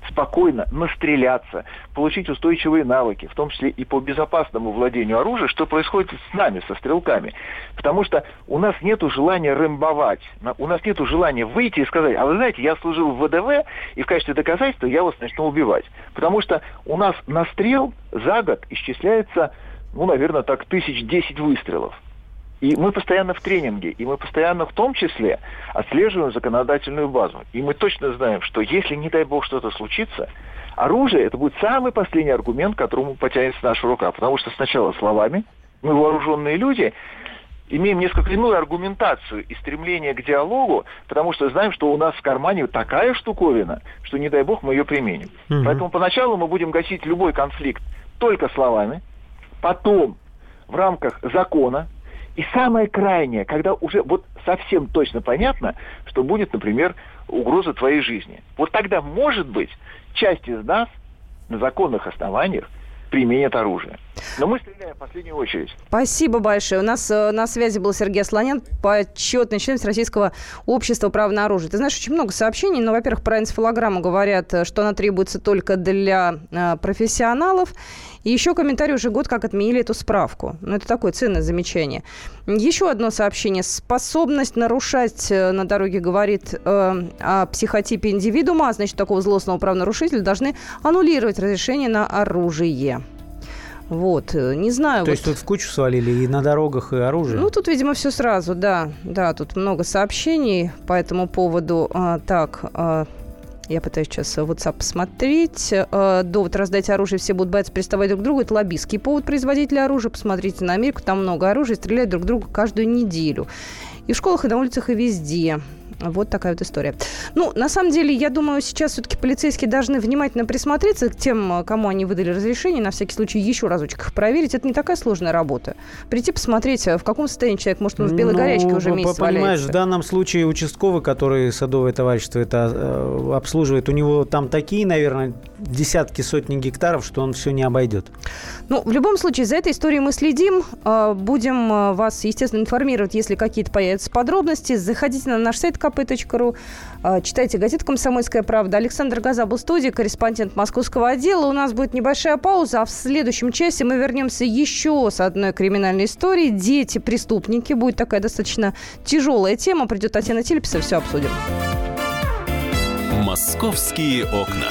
спокойно настреляться, получить устойчивые навыки, в том числе и по безопасному владению оружия, что происходит с нами, со стрелками. Потому что у нас нет желания рэмбовать, у нас нет желания выйти и сказать, а вы знаете, я служил в ВДВ, и в качестве доказательства я вас начну убивать. Потому что у нас настрел за год исчисляется, ну, наверное, так, тысяч десять выстрелов. И мы постоянно в тренинге, и мы постоянно в том числе отслеживаем законодательную базу. И мы точно знаем, что если, не дай бог, что-то случится, оружие – это будет самый последний аргумент, к которому потянется наша рука. Потому что сначала словами, мы вооруженные люди, имеем несколько иную аргументацию и стремление к диалогу, потому что знаем, что у нас в кармане такая штуковина, что, не дай бог, мы ее применим. Угу. Поэтому поначалу мы будем гасить любой конфликт только словами, потом в рамках закона, и самое крайнее, когда уже вот совсем точно понятно, что будет, например, угроза твоей жизни. Вот тогда, может быть, часть из нас на законных основаниях применят оружие. Но мы стреляем в последнюю очередь. Спасибо большое. У нас э, на связи был Сергей Слонян, почетный член Российского общества права на оружие. Ты знаешь, очень много сообщений. Но, во-первых, про энцефалограмму говорят, э, что она требуется только для э, профессионалов. И еще комментарий уже год, как отменили эту справку. Ну, это такое ценное замечание. Еще одно сообщение. Способность нарушать на дороге говорит э, о психотипе индивидуума, а значит, такого злостного правонарушителя должны аннулировать разрешение на оружие. Вот, э, не знаю. То вот... есть тут в кучу свалили и на дорогах, и оружие? Ну, тут, видимо, все сразу, да. Да, тут много сообщений по этому поводу. А, так, а, я пытаюсь сейчас WhatsApp посмотреть. А, довод раздать оружие, все будут бояться приставать друг к другу. Это лоббистский повод производителя оружия. Посмотрите на Америку, там много оружия, стреляют друг друга каждую неделю. И в школах, и на улицах, и везде. Вот такая вот история. Ну, на самом деле, я думаю, сейчас все-таки полицейские должны внимательно присмотреться к тем, кому они выдали разрешение, на всякий случай еще разочек их проверить. Это не такая сложная работа. Прийти посмотреть, в каком состоянии человек, может, он в белой ну, горячке уже месяц Понимаешь, валяется. в данном случае участковый, который садовое товарищество это э, обслуживает, у него там такие, наверное, десятки, сотни гектаров, что он все не обойдет. Ну, в любом случае, за этой историей мы следим. Э, будем э, вас, естественно, информировать, если какие-то появятся подробности. Заходите на наш сайт kp.ru. А, читайте газету «Комсомольская правда». Александр Газа был в студии, корреспондент московского отдела. У нас будет небольшая пауза, а в следующем часе мы вернемся еще с одной криминальной историей. Дети, преступники. Будет такая достаточно тяжелая тема. Придет Татьяна Телеписова, все обсудим. «Московские окна».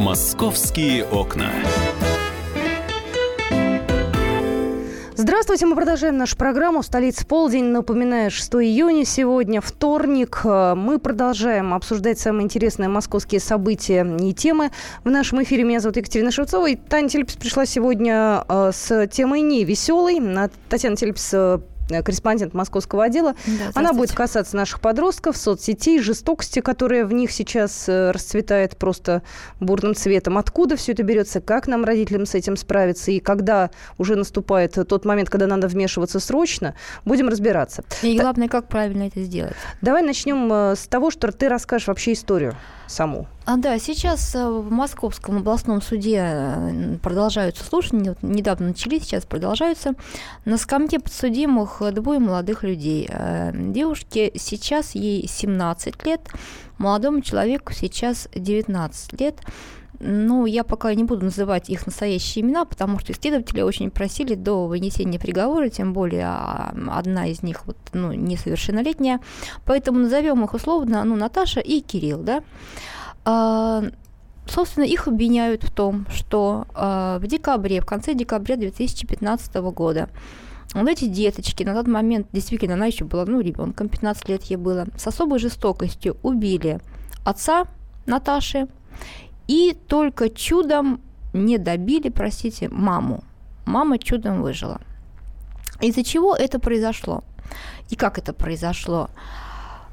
Московские окна. Здравствуйте, мы продолжаем нашу программу в столице полдень. Напоминаю, 6 июня сегодня, вторник. Мы продолжаем обсуждать самые интересные московские события и темы. В нашем эфире меня зовут Екатерина Шевцова. И Таня Телепс пришла сегодня э, с темой не веселой. Татьяна Телепс э, Э, корреспондент московского отдела. Да, Она будет касаться наших подростков, соцсетей, жестокости, которая в них сейчас э, расцветает просто бурным цветом. Откуда все это берется, как нам, родителям, с этим справиться, и когда уже наступает тот момент, когда надо вмешиваться срочно, будем разбираться. И главное, как правильно это сделать. Давай начнем э, с того, что ты расскажешь вообще историю саму. А, да, сейчас э, в Московском областном суде э, продолжаются слушания, недавно начались, сейчас продолжаются. На скамье подсудимых двое молодых людей. Э, девушке сейчас ей 17 лет, молодому человеку сейчас 19 лет. Ну, я пока не буду называть их настоящие имена, потому что исследователи очень просили до вынесения приговора, тем более а, одна из них вот, ну, несовершеннолетняя. Поэтому назовем их условно ну, Наташа и Кирилл. Да? А, собственно, их обвиняют в том, что а, в декабре, в конце декабря 2015 года вот эти деточки, на тот момент действительно она еще была, ну, ребенком, 15 лет ей было, с особой жестокостью убили отца Наташи и только чудом не добили, простите, маму. Мама чудом выжила. Из-за чего это произошло? И как это произошло?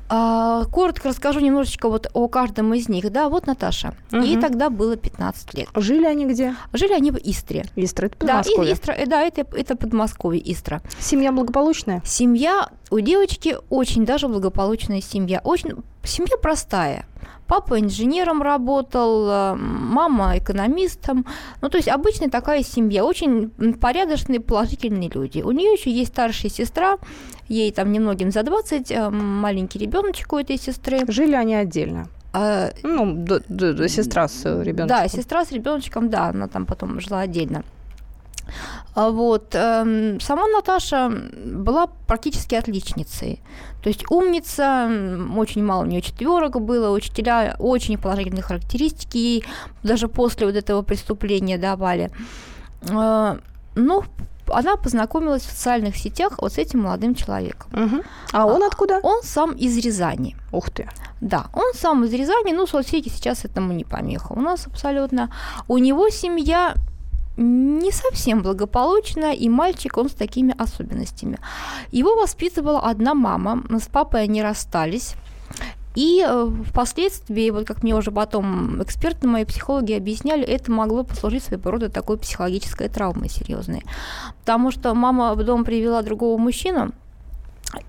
А, коротко расскажу немножечко вот о каждом из них. Да, вот Наташа. Угу. Ей тогда было 15 лет. Жили они где? Жили они в Истре. Истра, это Подмосковье. Да, Истра, да это, это Подмосковье, Истра. Семья благополучная? Семья у девочки очень даже благополучная семья. Очень, семья простая. Папа инженером работал, э, мама экономистом. Ну, то есть обычная такая семья, очень порядочные, положительные люди. У нее еще есть старшая сестра, ей там немногим за 20, э, маленький ребеночек у этой сестры. Жили они отдельно? А, ну, до, до сестра с ребенком. Да, сестра с ребеночком, да, она там потом жила отдельно. А вот. Эм, сама Наташа была практически отличницей. То есть умница, очень мало у нее четверок было, учителя очень положительные характеристики ей даже после вот этого преступления давали. Э, ну, она познакомилась в социальных сетях вот с этим молодым человеком. Угу. А он откуда? Он сам из Рязани. Ух ты. Да, он сам из Рязани, ну, соцсети сейчас этому не помеха. У нас абсолютно. У него семья не совсем благополучно, и мальчик, он с такими особенностями. Его воспитывала одна мама, с папой они расстались. И э, впоследствии, вот как мне уже потом эксперты, мои психологи объясняли, это могло послужить своего рода такой психологической травмой серьезной. Потому что мама в дом привела другого мужчину,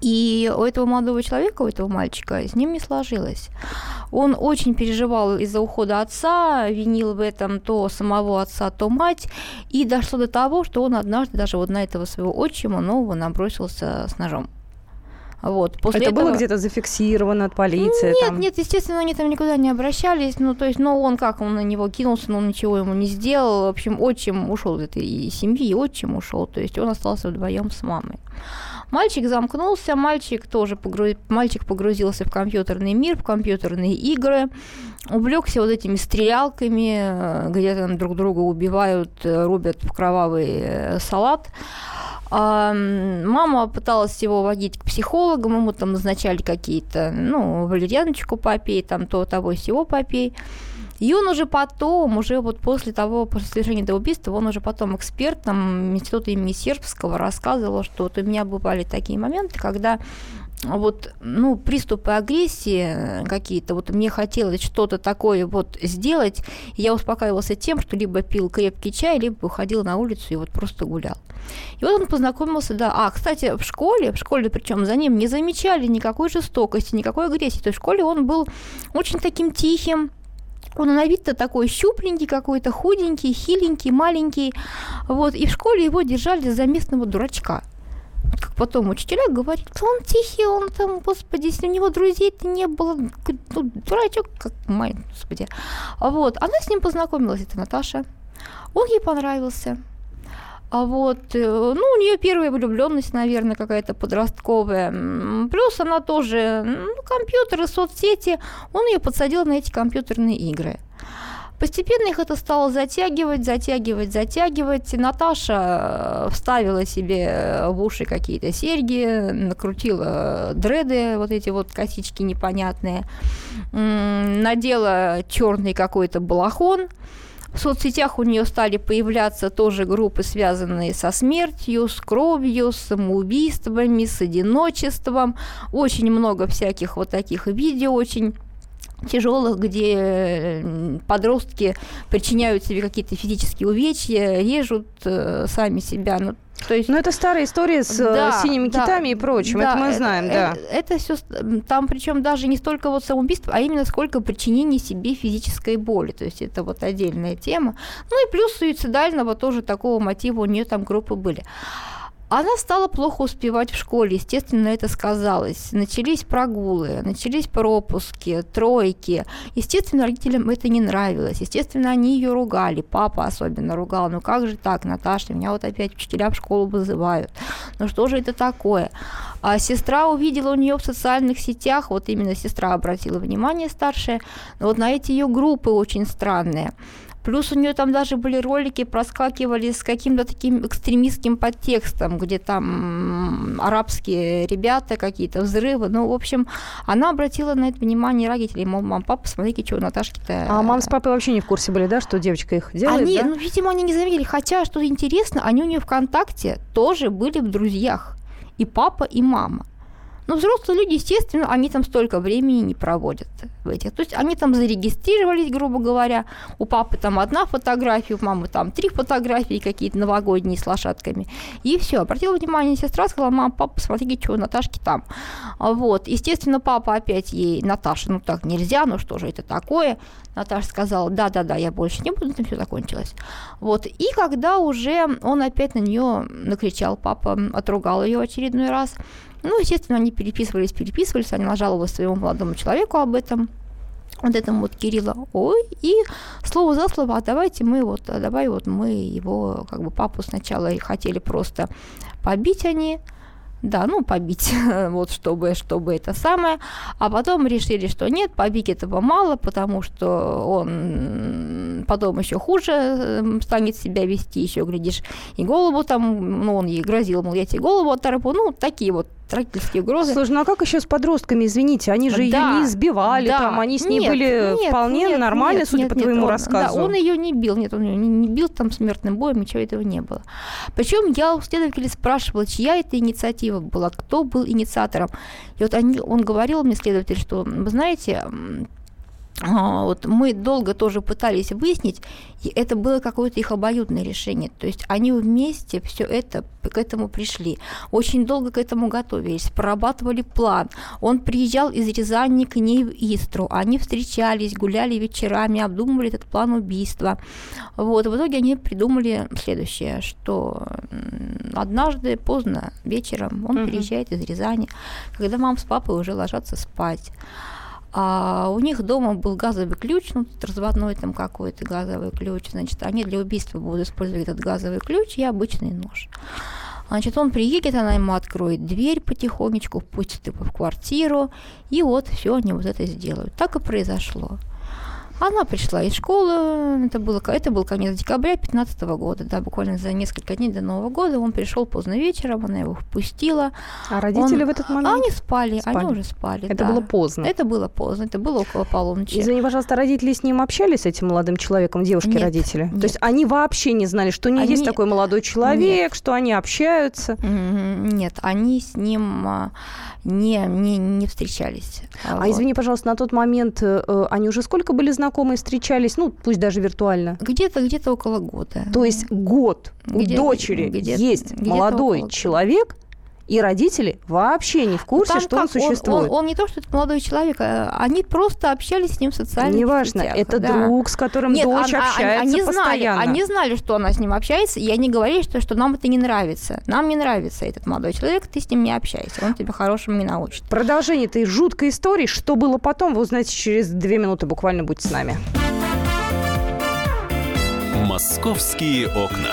и у этого молодого человека, у этого мальчика, с ним не сложилось. Он очень переживал из-за ухода отца, винил в этом то самого отца, то мать, и дошло до того, что он однажды даже вот на этого своего отчима нового набросился с ножом. Вот. После это этого... было где-то зафиксировано от полиции? Нет, там? нет, естественно, они там никуда не обращались. Ну, то есть, но он как, он на него кинулся, но он ничего ему не сделал. В общем, отчим ушел из этой семьи, и отчим ушел. То есть он остался вдвоем с мамой. Мальчик замкнулся, мальчик тоже погруз... мальчик погрузился в компьютерный мир, в компьютерные игры, увлекся вот этими стрелялками, э, где там друг друга убивают, э, рубят в кровавый э, салат. А, мама пыталась его водить к психологам, ему там назначали какие-то, ну, валерьяночку попей, там то, того, сего попей. И он уже потом, уже вот после того, после совершения этого убийства, он уже потом экспертом Института имени Сербского рассказывал, что вот у меня бывали такие моменты, когда вот, ну, приступы агрессии какие-то, вот мне хотелось что-то такое вот сделать, и я успокаивался тем, что либо пил крепкий чай, либо уходил на улицу и вот просто гулял. И вот он познакомился, да, а, кстати, в школе, в школе, причем за ним не замечали никакой жестокости, никакой агрессии, то есть в школе он был очень таким тихим, он на вид-то такой щупленький какой-то, худенький, хиленький, маленький. Вот. И в школе его держали за местного дурачка. Как потом учителя говорят, он тихий, он там, господи, если у него друзей-то не было, ну, дурачок, как май, господи. Вот, она с ним познакомилась, это Наташа. Он ей понравился. А вот, э, ну, у нее первая влюбленность, наверное, какая-то подростковая. Плюс она тоже, ну, компьютеры, соцсети. Он ее подсадил на эти компьютерные игры. Постепенно их это стало затягивать, затягивать, затягивать. Наташа э, вставила себе в уши какие-то серьги, накрутила дреды, вот эти вот косички непонятные, надела черный какой-то балахон, в соцсетях у нее стали появляться тоже группы, связанные со смертью, с кровью, с самоубийствами, с одиночеством. Очень много всяких вот таких видео, очень тяжелых, где подростки причиняют себе какие-то физические увечья, режут э, сами себя. Ну, то есть... Но это старая история с э, да, синими да, китами и прочим, да, это мы знаем, это, да. Это, это все, там причем даже не столько вот самоубийство, а именно сколько причинения себе физической боли, то есть это вот отдельная тема. Ну и плюс суицидального тоже такого мотива у нее там группы были. Она стала плохо успевать в школе, естественно, это сказалось. Начались прогулы, начались пропуски, тройки. Естественно, родителям это не нравилось. Естественно, они ее ругали. Папа особенно ругал. Ну как же так, Наташа, меня вот опять учителя в школу вызывают. Ну что же это такое? А сестра увидела у нее в социальных сетях, вот именно сестра обратила внимание старшая, вот на эти ее группы очень странные. Плюс у нее там даже были ролики, проскакивали с каким-то таким экстремистским подтекстом, где там арабские ребята, какие-то взрывы. Ну, в общем, она обратила на это внимание родителей. Мол, мам, папа, смотрите, что у Наташки-то... А мам с папой вообще не в курсе были, да, что девочка их делает, Они, да? ну, видимо, они не заметили. Хотя, что интересно, они у нее ВКонтакте тоже были в друзьях. И папа, и мама. Но взрослые люди, естественно, они там столько времени не проводят в этих. То есть они там зарегистрировались, грубо говоря. У папы там одна фотография, у мамы там три фотографии какие-то новогодние с лошадками. И все. Обратила внимание сестра, сказала, мама, папа, посмотрите, что у Наташки там. А Вот. Естественно, папа опять ей, Наташа, ну так нельзя, ну что же это такое? Наташа сказала, да-да-да, я больше не буду, этом все закончилось. Вот. И когда уже он опять на нее накричал, папа отругал ее очередной раз, ну, естественно, они переписывались, переписывались, она жаловалась своему молодому человеку об этом, вот этому вот Кирилла, ой, и слово за слово, а давайте мы вот, а давай вот мы его, как бы папу сначала хотели просто побить они, да, ну, побить, вот, чтобы, чтобы это самое. А потом решили, что нет, побить этого мало, потому что он потом еще хуже эм, станет себя вести, еще, глядишь, и голову там, ну, он ей грозил, мол, я тебе голову оторву, ну, такие вот родительские угрозы. Слушай, ну а как еще с подростками, извините, они же Да, ее не избивали, да. там, они с ней Нет, были нет, вполне нет, нормально, нет, судя нет, по нет, твоему он- рассказу. Да, он ее не бил, нет, он ее не, не бил там смертным боем, ничего этого не было. Причем я у следователей спрашивала, чья это инициатива была, кто был инициатором. И вот они, он говорил мне, следователь, что, вы знаете, вот мы долго тоже пытались выяснить, и это было какое-то их обоюдное решение. То есть они вместе все это к этому пришли. Очень долго к этому готовились, прорабатывали план. Он приезжал из Рязани к ней в Истру. Они встречались, гуляли вечерами, обдумывали этот план убийства. Вот. В итоге они придумали следующее, что однажды поздно вечером он Мгм. приезжает из Рязани, когда мама с папой уже ложатся спать. А у них дома был газовый ключ, ну, разводной там какой-то газовый ключ. Значит, они для убийства будут использовать этот газовый ключ и обычный нож. Значит, он приедет, она ему откроет дверь потихонечку, впустит его в квартиру, и вот все они вот это сделают. Так и произошло. Она пришла из школы, это, было, это был конец декабря 2015 года, да, буквально за несколько дней до Нового года. Он пришел поздно вечером, она его впустила. А родители он- в этот А момент? они спали, Спали. они уже спали. Это да. было поздно. Это было поздно, это было около полуночи. Извини, пожалуйста, родители с ним общались, с этим молодым человеком, девушки Нет, родители? нет. То есть они вообще не знали, что у нее есть Они- такой молодой человек, что они общаются? Нет, они с ним а, не, не, не встречались. А Вот. извини, пожалуйста, на тот момент э, э, они уже сколько были знакомы и встречались? Ну, пусть даже виртуально. Где-то, где-то около года. То есть год у Где- дочери где- есть где-то молодой около- человек, и родители вообще не в курсе, Там что он как, существует. Он, он не то, что это молодой человек, а они просто общались с ним в социальных Неважно, сетях. это да. друг, с которым Нет, дочь а- а- общается они знали, постоянно. они знали, что она с ним общается, и они говорили, что, что нам это не нравится. Нам не нравится этот молодой человек, ты с ним не общайся, он тебя хорошему не научит. Продолжение этой жуткой истории, что было потом, вы узнаете через две минуты. Буквально будьте с нами. Московские окна.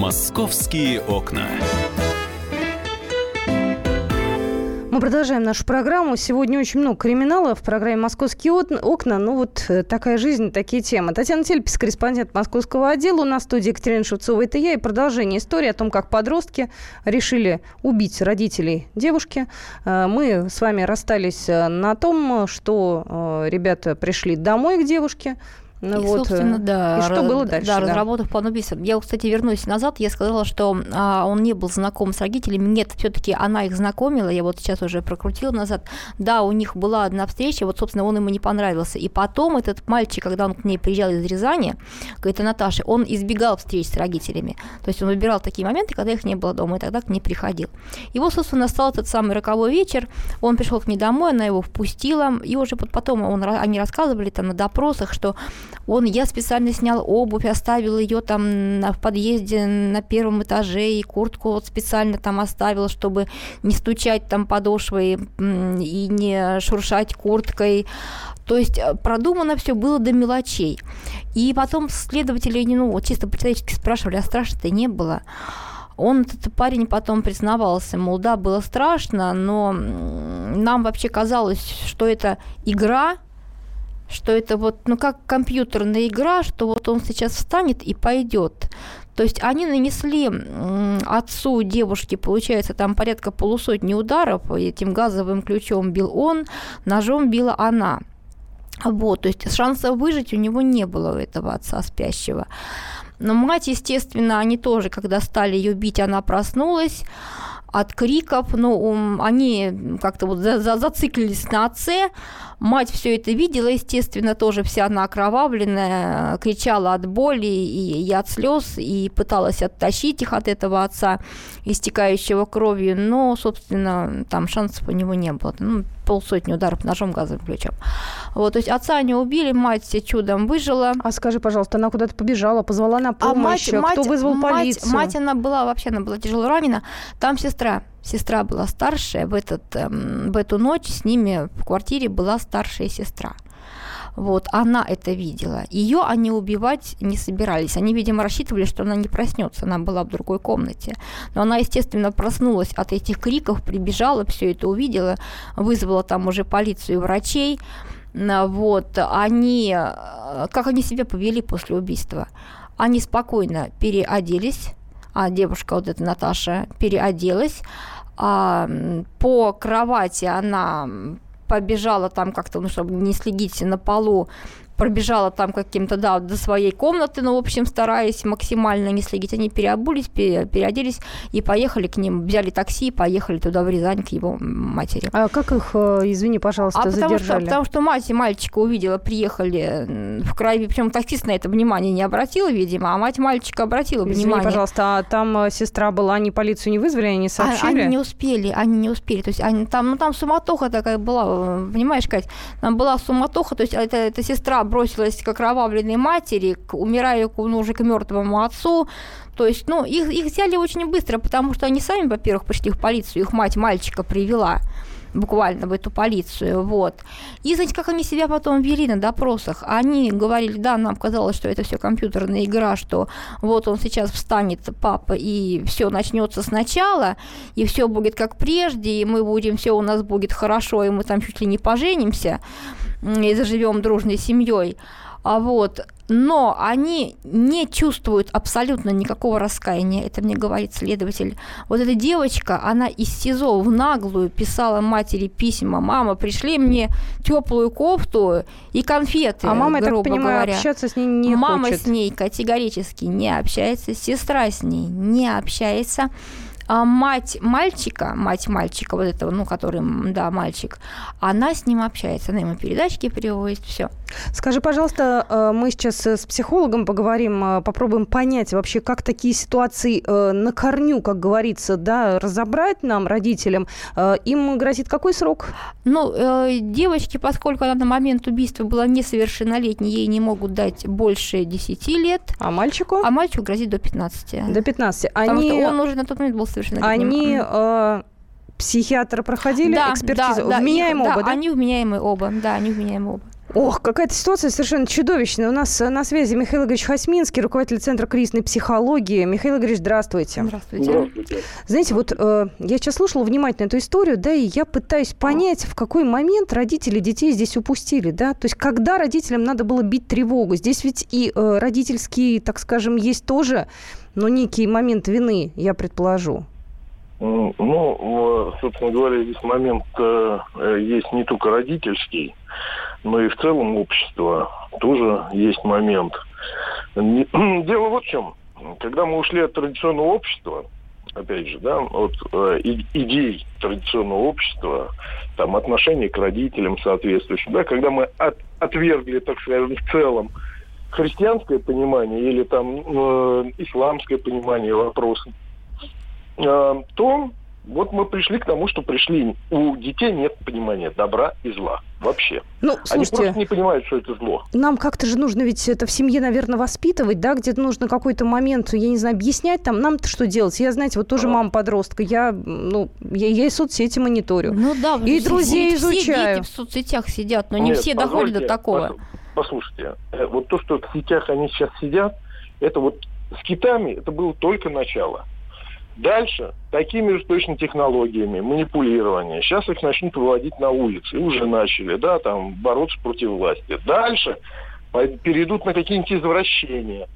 Московские окна. Мы продолжаем нашу программу. Сегодня очень много криминала в программе «Московские окна». Ну вот э, такая жизнь, такие темы. Татьяна Тельпис, корреспондент московского отдела. У нас в студии Екатерина Шевцова. Это я. И продолжение истории о том, как подростки решили убить родителей девушки. Э, мы с вами расстались э, на том, что ребята пришли домой к девушке, ну, и, вот, собственно, э, да. И что было дальше? Да, да. разработав план убийства. Я, кстати, вернусь назад. Я сказала, что а, он не был знаком с родителями. Нет, все-таки она их знакомила. Я вот сейчас уже прокрутила назад. Да, у них была одна встреча. Вот, собственно, он ему не понравился. И потом этот мальчик, когда он к ней приезжал из Рязани, говорит, Наташа, он избегал встреч с родителями. То есть он выбирал такие моменты, когда их не было дома, и тогда к ней приходил. Вот, собственно, настал этот самый роковой вечер. Он пришел к ней домой, она его впустила. И уже потом он, они рассказывали там на допросах, что он, я специально снял обувь, оставил ее там в подъезде на первом этаже, и куртку вот специально там оставил, чтобы не стучать там подошвой и не шуршать курткой. То есть э, продумано все было до мелочей. И потом следователи, ну, вот чисто по-человечески спрашивали, а страшно-то не было. Он, этот парень, потом признавался, мол, да, было страшно, но нам вообще казалось, что это игра, что это вот, ну, как компьютерная игра, что вот он сейчас встанет и пойдет. То есть они нанесли отцу девушки, получается, там порядка полусотни ударов, этим газовым ключом бил он, ножом била она. Вот, то есть шанса выжить у него не было у этого отца спящего. Но мать, естественно, они тоже, когда стали ее бить, она проснулась от криков, но они как-то вот за, за, зациклились на отце, Мать все это видела, естественно, тоже вся она окровавленная, кричала от боли и, и от слез, и пыталась оттащить их от этого отца, истекающего кровью, но, собственно, там шансов у него не было. Ну, полсотни ударов ножом газовым ключом. Вот, то есть отца они убили, мать чудом выжила. А скажи, пожалуйста, она куда-то побежала, позвала на помощь, а мать, кто мать, вызвал мать, полицию? Мать, она была, вообще она была тяжело ранена, там сестра сестра была старшая, в, этот, эм, в эту ночь с ними в квартире была старшая сестра. Вот, она это видела. Ее они убивать не собирались. Они, видимо, рассчитывали, что она не проснется. Она была в другой комнате. Но она, естественно, проснулась от этих криков, прибежала, все это увидела, вызвала там уже полицию и врачей. Вот, они, э, как они себя повели после убийства? Они спокойно переоделись, а девушка вот эта Наташа переоделась, а, по кровати она побежала там как-то, ну, чтобы не следить на полу, пробежала там каким-то, да, до своей комнаты, ну, в общем, стараясь максимально не следить. Они переобулись, переоделись и поехали к ним, взяли такси и поехали туда, в Рязань, к его матери. А как их, э, извини, пожалуйста, а задержали? Потому что, потому что мать и мальчика увидела, приехали в крови, причем таксист на это внимание не обратил, видимо, а мать мальчика обратила извини, внимание. пожалуйста, а там э, сестра была, они полицию не вызвали, они не а, сообщили? А, они не успели, они не успели, то есть они там, ну, там суматоха такая была, э, понимаешь, Кать, там была суматоха, то есть это, это сестра бросилась к окровавленной матери, к умирающему, ну, уже к мертвому отцу. То есть, ну, их, их взяли очень быстро, потому что они сами, во-первых, пришли в полицию, их мать мальчика привела буквально в эту полицию, вот. И знаете, как они себя потом вели на допросах? Они говорили, да, нам казалось, что это все компьютерная игра, что вот он сейчас встанет, папа, и все начнется сначала, и все будет как прежде, и мы будем, все у нас будет хорошо, и мы там чуть ли не поженимся и заживем дружной семьей. А вот, но они не чувствуют абсолютно никакого раскаяния, это мне говорит следователь. Вот эта девочка, она из СИЗО в наглую писала матери письма, мама, пришли мне теплую кофту и конфеты, А мама, я так понимаю, говоря. общаться с ней не мама хочет. с ней категорически не общается, сестра с ней не общается а мать мальчика, мать мальчика, вот этого, ну, который, да, мальчик, она с ним общается, она ему передачки приводит, все. Скажи, пожалуйста, э, мы сейчас с психологом поговорим, э, попробуем понять вообще, как такие ситуации э, на корню, как говорится, да, разобрать нам, родителям. Им грозит какой срок? Ну, девочке, поскольку она на момент убийства была несовершеннолетней, ей не могут дать больше 10 лет. А мальчику? А мальчику грозит до 15. До 15. Потому Они... что он уже на тот момент был совершеннолетним. Они э, психиатра проходили да, экспертизу? Да, вменяемые да, оба, да? они вменяемые оба, да, они вменяемые оба. Ох, какая-то ситуация совершенно чудовищная. У нас на связи Михаил Игоревич Хасминский, руководитель Центра кризисной психологии. Михаил Игоревич, здравствуйте. Здравствуйте. Здравствуйте. Знаете, вот э, я сейчас слушала внимательно эту историю, да, и я пытаюсь понять, в какой момент родители детей здесь упустили, да, то есть когда родителям надо было бить тревогу. Здесь ведь и э, родительский, так скажем, есть тоже, но некий момент вины, я предположу. Ну, э, собственно говоря, здесь момент э, э, есть не только родительский, но и в целом общество тоже есть момент. Дело вот в чем. Когда мы ушли от традиционного общества, опять же, да, от э, идей традиционного общества, там, отношение к родителям соответствующим, да, когда мы от- отвергли, так скажем, в целом христианское понимание или там э, исламское понимание вопроса, э, то вот мы пришли к тому, что пришли. У детей нет понимания добра и зла вообще. Ну, Они слушайте, просто не понимают, что это зло. нам как-то же нужно ведь это в семье, наверное, воспитывать, да, где-то нужно какой-то момент, я не знаю, объяснять там, нам-то что делать? Я, знаете, вот тоже Ага. мама подростка, я, ну, я, я и соцсети мониторю. Ну да, И все- друзей не изучаю. Все дети в соцсетях сидят, но не Нет, все доходят до такого. пос- Послушайте, э, вот то, что в сетях они сейчас сидят, это вот с китами это было только начало. Дальше такими же точно технологиями, манипулирования. Сейчас их начнут выводить на улицы. Уже начали, да, там, бороться против власти. Дальше перейдут на какие-нибудь извращения.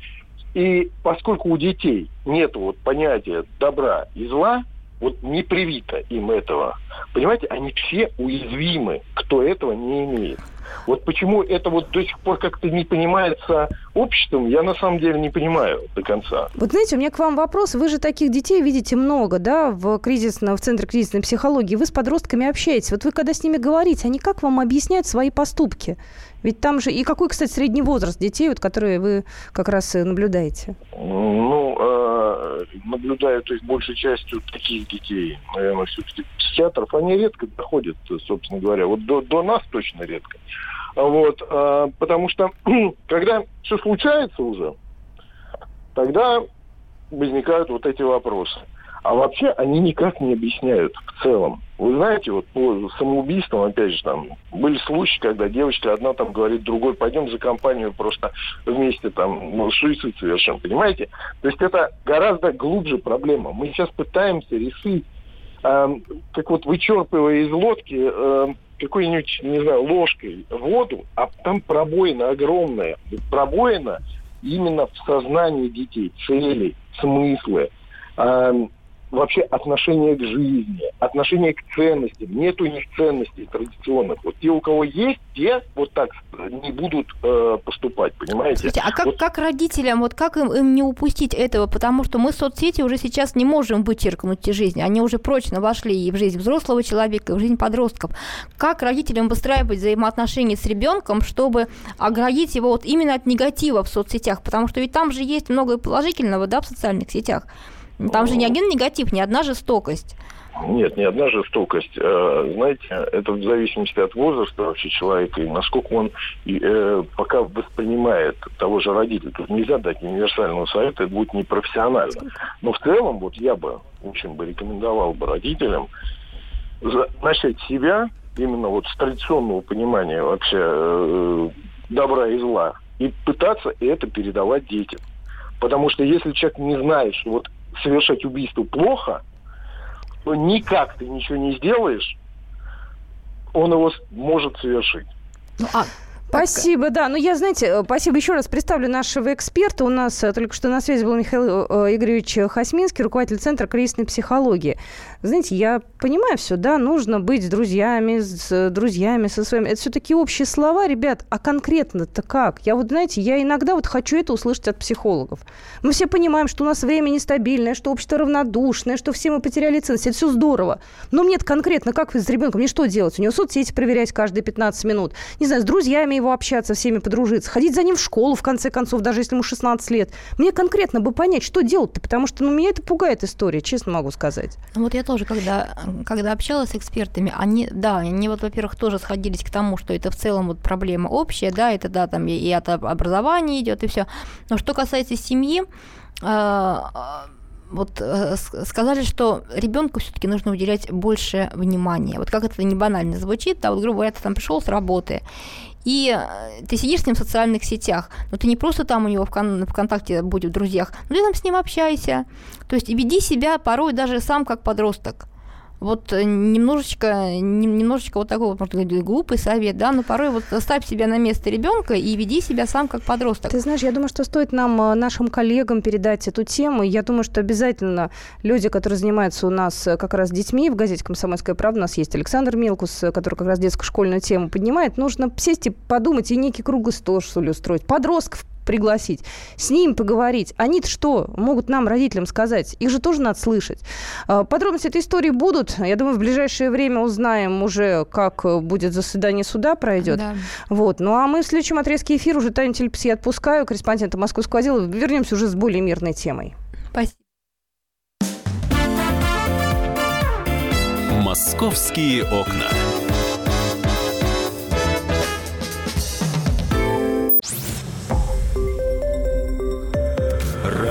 И поскольку у детей нет вот понятия добра и зла, вот не привито им этого, понимаете, они все уязвимы, кто этого не имеет. Вот почему это вот до сих пор как-то не понимается обществом, я на самом деле не понимаю до конца. Вот знаете, у меня к вам вопрос. Вы же таких детей видите много, да, в, кризисно, в Центре кризисной психологии. Вы с подростками общаетесь. Вот вы когда с ними говорите, они как вам объясняют свои поступки? Ведь там же... И какой, кстати, средний возраст детей, вот, которые вы как раз и наблюдаете? Ну, э, наблюдаю, то есть большей частью таких детей, наверное, все-таки психиатров, они редко доходят, собственно говоря. Вот до, до нас точно редко. Вот, э, потому что когда все случается уже, тогда возникают вот эти вопросы. А вообще они никак не объясняют в целом. Вы знаете, вот по самоубийствам, опять же, там были случаи, когда девочка одна там говорит другой, пойдем за компанию просто вместе там, ну, суицид совершим, понимаете? То есть это гораздо глубже проблема. Мы сейчас пытаемся решить, эм, как вот вычерпывая из лодки эм, какой-нибудь, не знаю, ложкой воду, а там пробоина огромная. Пробоина именно в сознании детей, цели, смыслы. Вообще отношение к жизни, отношение к ценностям. Нет у них ценностей традиционных. Вот те, у кого есть, те вот так не будут э, поступать, понимаете? Слушайте, а как, Вот- как родителям, вот как им, им не упустить этого? Потому что мы соцсети уже сейчас не можем вычеркнуть из жизни. Они уже прочно вошли и в жизнь взрослого человека, и в жизнь подростков. Как родителям выстраивать взаимоотношения с ребенком, чтобы оградить его вот именно от негатива в соцсетях? Потому что ведь там же есть много и положительного, да, в социальных сетях. Там же не один негатив, не одна жестокость. Нет, не одна жестокость. Э, Знаете, это в зависимости от возраста вообще человека и насколько он э, пока воспринимает того же родителя. Тут нельзя дать универсального совета, это будет непрофессионально. Но в целом, вот я бы очень бы рекомендовал бы родителям начать себя именно вот с традиционного понимания вообще э, добра и зла и пытаться это передавать детям. Потому что если человек не знает, что вот совершать убийство плохо, то никак ты ничего не сделаешь, он его может совершить. Ну, а Спасибо, да. Ну, я, знаете, э, спасибо еще раз представлю нашего эксперта. У нас э, только что на связи был Михаил э, Игоревич Хасминский, руководитель Центра кризисной психологии. Знаете, я понимаю все, да, нужно быть с друзьями, с друзьями, со своими. Это все такие общие слова, ребят. А конкретно-то как? Я вот, знаете, я иногда вот хочу это услышать от психологов. Мы все понимаем, что у нас время нестабильное, что общество равнодушное, что все мы потеряли ценность. Это все здорово. Но мне конкретно, как с ребенком, мне что делать? У него соцсети проверять каждые 15 минут. Не знаю, с друзьями его общаться, всеми подружиться. Ходить за ним в школу, в конце концов, даже если ему 16 лет. Мне конкретно бы понять, что делать-то, потому что ну, меня это пугает история, честно могу сказать. Вот я тоже, когда, когда общалась с экспертами, они, да, они вот, во-первых, тоже сходились к тому, что это в целом вот проблема общая, да, это, да, там и, от образования идет, и все. Но что касается семьи, э, вот э, сказали, что ребенку все-таки нужно уделять больше внимания. Вот как это не банально звучит, а вот, грубо говоря, ты там пришел с работы, и э, ты сидишь с ним в социальных сетях, но ты не просто там у него в ВКонтакте будь в друзьях, но ты там с ним общайся. То есть веди себя порой даже сам как подросток вот э, немножечко, немножечко вот такой можно сказать, глупый совет, да, но порой вот ставь себя на место ребенка и веди себя сам как подросток. Ты знаешь, я думаю, что стоит нам, э, нашим коллегам передать эту тему. Я думаю, что обязательно люди, которые занимаются у нас э, как раз детьми, в газете «Комсомольская правда» у нас есть Александр Мелкус, который как раз детско-школьную тему поднимает, нужно сесть и подумать, и некий круглый стол, что ли, устроить. Подростков пригласить, с ним поговорить. Они-то что могут нам, родителям, сказать? Их же тоже надо слышать. А, подробности этой истории будут. Я думаю, в ближайшее время узнаем уже, как будет заседание суда пройдет. Да. Вот. Ну, а мы в следующем отрезке эфира уже Таню Тельпс я отпускаю, корреспондента Московского отдела. Вернемся уже с более мирной темой. Спасибо. «Московские окна».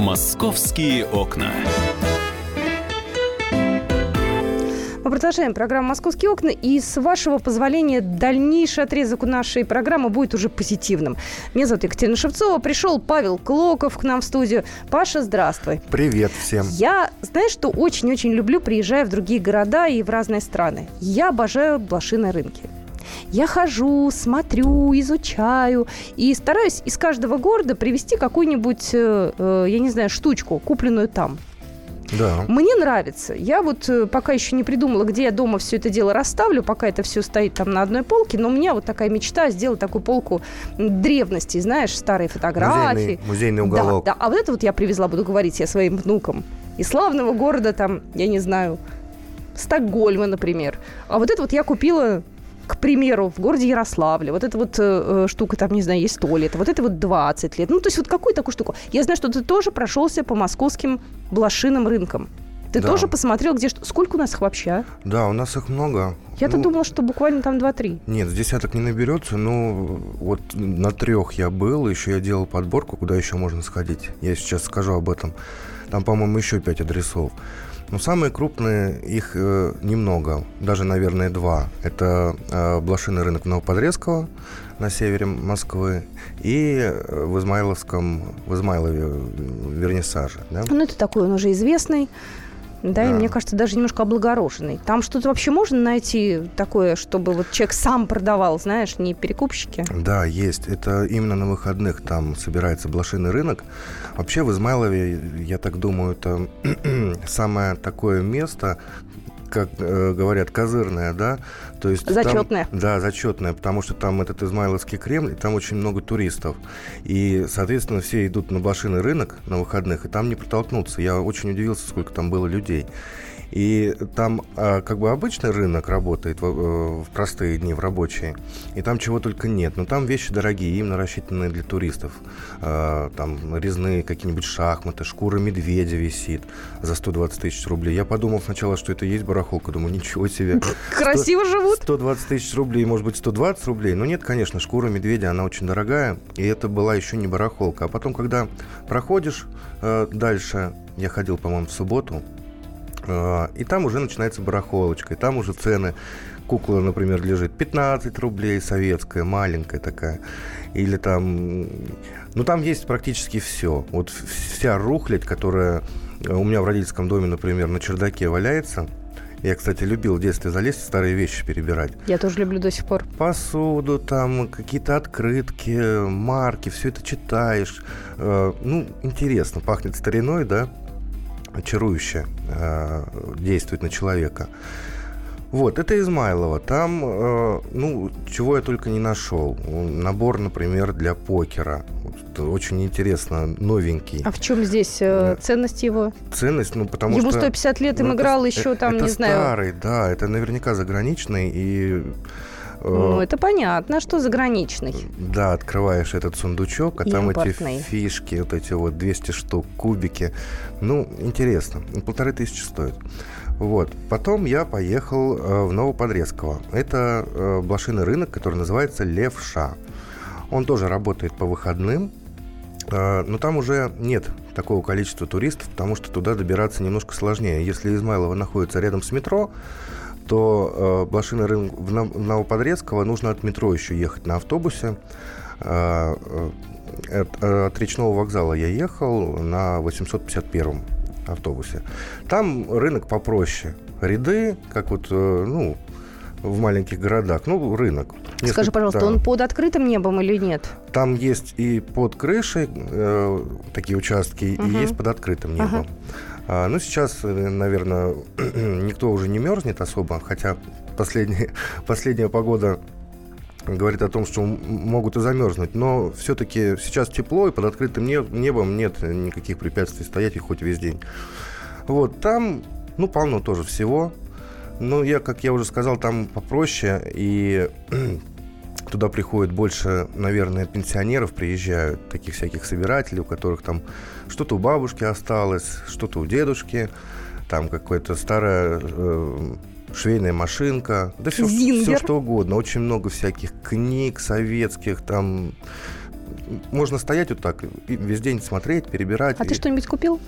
Московские окна. Мы продолжаем программу «Московские окна». И с вашего позволения дальнейший отрезок у нашей программы будет уже позитивным. Меня зовут Екатерина Шевцова. Пришел Павел Клоков к нам в студию. Паша, здравствуй. Привет всем. Я, знаешь, что очень-очень люблю, приезжая в другие города и в разные страны. Я обожаю блошиные рынки. Я хожу, смотрю, изучаю и стараюсь из каждого города привести какую-нибудь, э, э, я не знаю, штучку, купленную там. Да. Мне нравится. Я вот э, пока еще не придумала, где я дома все это дело расставлю, пока это все стоит там на одной полке, но у меня вот такая мечта сделать такую полку древности, знаешь, старые фотографии. Музейный, музейный уголок. Да, да. А вот это вот я привезла, буду говорить я своим внукам. Из славного города там, я не знаю, Стокгольма, например. А вот это вот я купила к примеру, в городе Ярославле, вот эта вот э, э штука, там, не знаю, есть 100 лет, вот это вот 20 лет. Ну, то есть вот какую такую штуку. Я знаю, что ты тоже прошелся по московским блошиным рынкам. Ты да. тоже посмотрел, где что? Сколько у нас их вообще? Да, у нас их много. Я-то ну, думала, что буквально там 2-3. Нет, с десяток не наберется. Ну, вот на трех я был, еще я делал подборку, куда еще можно сходить. Я сейчас скажу об этом. Там, по-моему, еще пять адресов. Но самые крупные, их э, немного, даже, наверное, два. Это э, блошиный рынок Новоподрезково на севере Москвы и э, в Измайловском, в Измайлове вернисаже. Да? Ну, это такой он уже известный. Да, да, и мне кажется, даже немножко облагорошенный. Там что-то вообще можно найти такое, чтобы вот человек сам продавал, знаешь, не перекупщики? Да, есть. Это именно на выходных там собирается блошиный рынок. Вообще в Измайлове, я так думаю, это самое такое место, как э, говорят, козырная, да, то есть зачетная. Там, да, зачетная, потому что там этот Измайловский Кремль, и там очень много туристов. И, соответственно, все идут на блошиный рынок на выходных, и там не протолкнуться. Я очень удивился, сколько там было людей. И там а, как бы обычный рынок работает в, э, в простые дни, в рабочие. И там чего только нет. Но там вещи дорогие, именно рассчитанные для туристов. А, там резные какие-нибудь шахматы, шкура медведя висит за 120 тысяч рублей. Я подумал сначала, что это есть барахолка. Думаю, ничего себе. Красиво 100, живут. 120 тысяч рублей, может быть, 120 рублей. Но нет, конечно, шкура медведя, она очень дорогая. И это была еще не барахолка. А потом, когда проходишь э, дальше, я ходил, по-моему, в субботу, и там уже начинается барахолочка, и там уже цены. Кукла, например, лежит 15 рублей, советская, маленькая такая. Или там... Ну, там есть практически все. Вот вся рухлядь, которая у меня в родительском доме, например, на чердаке валяется, я, кстати, любил в детстве залезть, старые вещи перебирать. Я тоже люблю до сих пор. Посуду, там какие-то открытки, марки, все это читаешь. Э, ну, интересно, пахнет стариной, да? Чарующе э, действует на человека. Вот, это Измайлово. Там, э, ну, чего я только не нашел. Набор, например, для покера. Вот, очень интересно, новенький. А в чем здесь э, ценность его? Ценность, ну, потому Ему что... 150 лет, им ну, играл это, еще там, это не знаю... старый, да, это наверняка заграничный и... э, Ну, это понятно, что заграничный. Да, открываешь этот сундучок, а там Импортный. эти фишки, вот эти вот 200 штук, кубики. Ну, интересно. Полторы тысячи стоит. Вот. Потом я поехал э, в Новоподрезково. Это э, блошиный рынок, который называется Левша. Он тоже работает по выходным, но там уже нет такого количества туристов, потому что туда добираться немножко сложнее. Если Измайлово находится рядом с метро, то э, блошиный рынок в Нов- в Новоподрезково нужно от метро еще ехать на автобусе. Э, э, от, от речного вокзала я ехал на 851 автобусе. Там рынок попроще. Ряды, как вот, э, ну, в маленьких городах. Ну, рынок. Скажи, Несколько- пожалуйста, да. он под открытым небом или нет? Там есть и под крышей э, такие участки, Мгм. и есть под открытым небом. А, ну, сейчас, э, наверное, никто уже не мерзнет особо, хотя последняя, последняя погода говорит о том, что могут и замерзнуть. Но все-таки сейчас тепло, и под открытым не- небом нет никаких препятствий стоять и хоть весь день. Вот, там, ну, полно тоже всего. Ну, я, как я уже сказал, там попроще, и туда приходит больше, наверное, пенсионеров приезжают, таких всяких собирателей, у которых там что-то у бабушки осталось, что-то у дедушки, там какая-то старая э, швейная машинка, да все, Зингер. что угодно. Очень много всяких книг советских, там можно стоять вот так и весь день смотреть, перебирать. А ты И- что-нибудь купил?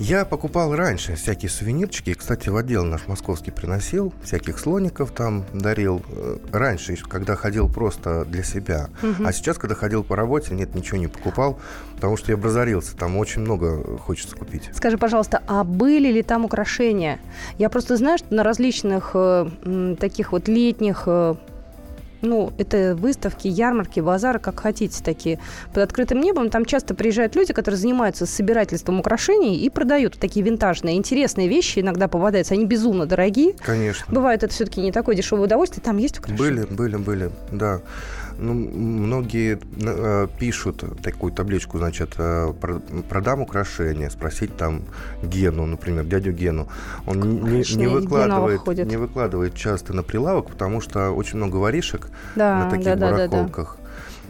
Я покупал раньше всякие сувенирчики. Кстати, в отдел наш московский приносил. Всяких слоников там дарил. Э, Раньше, когда ходил просто для себя. Мгм. А сейчас, когда ходил по работе, нет, ничего не покупал. Потому что я образорился. Там очень много хочется купить. Скажи, пожалуйста, а были ли там украшения? Я просто знаю, что на различных э, таких вот летних, э, ну, это выставки, ярмарки, базары, как хотите, такие, под открытым небом, там часто приезжают люди, которые занимаются собирательством украшений и продают такие винтажные, интересные вещи, иногда попадаются, они безумно дорогие. Конечно. Бывает это все-таки не такое дешевое удовольствие, там есть украшения? Были, были, были, да. Ну, многие э, пишут такую табличку, значит, э, про- продам украшения, спросить там Гену, например, дядю Гену. Он не- не, выкладывает, не выкладывает часто на прилавок, потому что очень много воришек Да, на таких да, да, да, да. барахолках.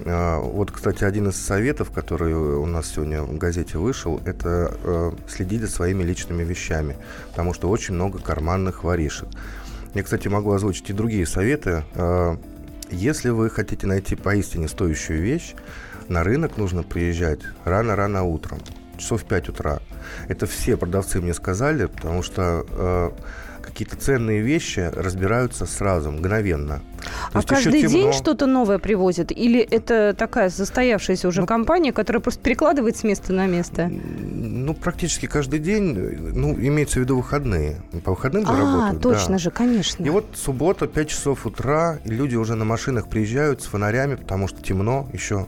А, Вот, кстати, один из советов, который у нас сегодня в газете вышел, это э, следить за своими личными вещами, потому что очень много карманных воришек. Я, кстати, могу озвучить и другие советы. Если вы хотите найти поистине стоящую вещь, на рынок нужно приезжать рано-рано утром, часов в 5 утра. Это все продавцы мне сказали, потому что э, какие-то ценные вещи разбираются сразу, мгновенно. То А каждый день темно. что-то новое привозят? Или это такая застоявшаяся уже Ну, компания, которая просто перекладывает с места на место? Ну, практически каждый день, ну, имеется в виду выходные. По выходным А, работают, точно да. же, конечно. И вот суббота, 5 часов утра, и люди уже на машинах приезжают с фонарями, потому что темно еще.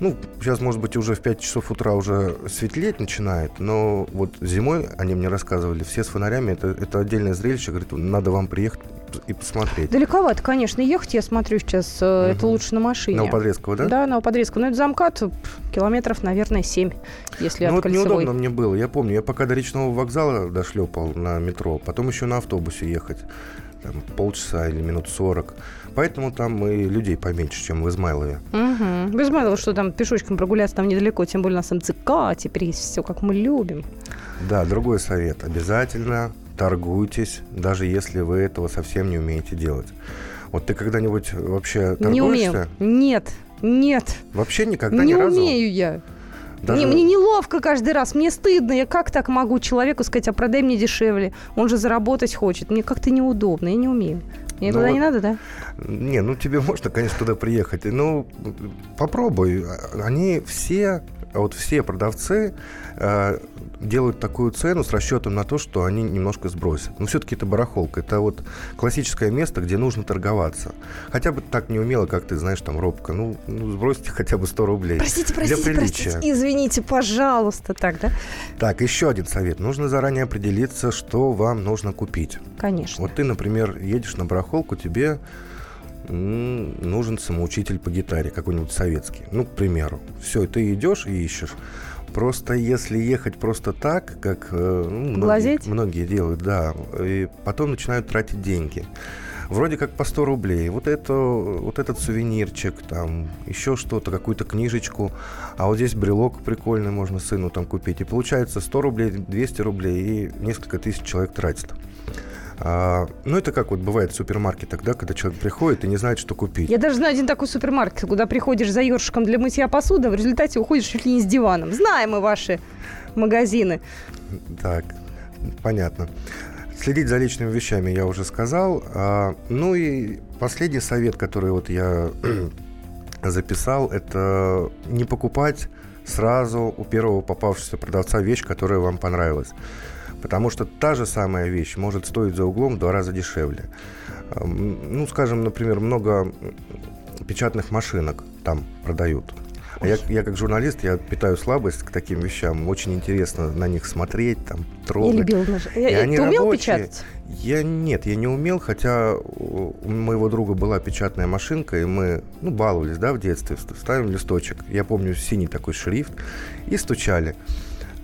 Ну, сейчас, может быть, уже в 5 часов утра уже светлеть начинает, но вот зимой, они мне рассказывали, все с фонарями, это, это отдельное зрелище, говорит, надо вам приехать и посмотреть. Далековато, конечно, ехать, я смотрю сейчас, э, это лучше на машине. Новоподрезково, да? Да, Новоподрезково. Но это замкат километров, наверное, 7, если Ну, от вот кольцевой. неудобно мне было. Я помню, я пока до речного вокзала дошлепал на метро, потом еще на автобусе ехать. Там, полчаса или минут сорок. Поэтому там и людей поменьше, чем в Измайлове. Угу. Без малого, что там пешочком прогуляться там недалеко, тем более у нас МЦК, теперь есть все, как мы любим. Да, другой совет. Обязательно торгуйтесь, даже если вы этого совсем не умеете делать. Вот ты когда-нибудь вообще торгуешься? Не умею. Нет, нет, Вообще никогда не ни разу? умею я. Даже- Мне, мне неловко каждый раз, мне стыдно. Я как так могу человеку сказать, а продай мне дешевле? Он же заработать хочет. Мне как-то неудобно, я не умею. Мне Ну туда вот- не надо, да? Не, ну тебе можно, конечно, туда приехать. Ну, попробуй. Они все вот все продавцы э, делают такую цену с расчетом на то, что они немножко сбросят. Но все-таки это барахолка. Это вот классическое место, где нужно торговаться. Хотя бы так не умело, как ты знаешь, там, робко. Ну, ну сбросьте хотя бы 100 рублей. Простите, простите, Для приличия. простите. Извините, пожалуйста, так, да? Так, еще один совет. Нужно заранее определиться, что вам нужно купить. Конечно. Вот ты, например, едешь на барахолку, тебе нужен самоучитель по гитаре, какой-нибудь советский. Ну, к примеру. Все, ты идешь и ищешь. Просто если ехать просто так, как э, ну, многие, многие делают, да, и потом начинают тратить деньги. Вроде как по 100 рублей. Вот, это, вот этот сувенирчик, там, еще что-то, какую-то книжечку. А вот здесь брелок прикольный можно сыну там купить. И получается 100 рублей, 200 рублей, и несколько тысяч человек тратит. А, ну, это как вот бывает в супермаркетах, да, когда человек приходит и не знает, что купить. Я даже знаю один такой супермаркет, куда приходишь за ёршиком для мытья посуды, в результате уходишь чуть ли не с диваном. Знаем мы ваши магазины. Так, понятно. Следить за личными вещами я уже сказал. А, ну и последний совет, который вот я записал, это не покупать сразу у первого попавшегося продавца вещь, которая вам понравилась. Потому что та же самая вещь может стоить за углом в два раза дешевле. Ну, скажем, например, много печатных машинок там продают. А я, я как журналист, я питаю слабость к таким вещам. Очень интересно на них смотреть, там, трогать. Я любила нож. И Я- они Ты умел рабочие. печатать? Я нет, я не умел, хотя у моего друга была печатная машинка, и мы, ну, баловались, да, в детстве, ст- ставим листочек. Я помню синий такой шрифт, и стучали.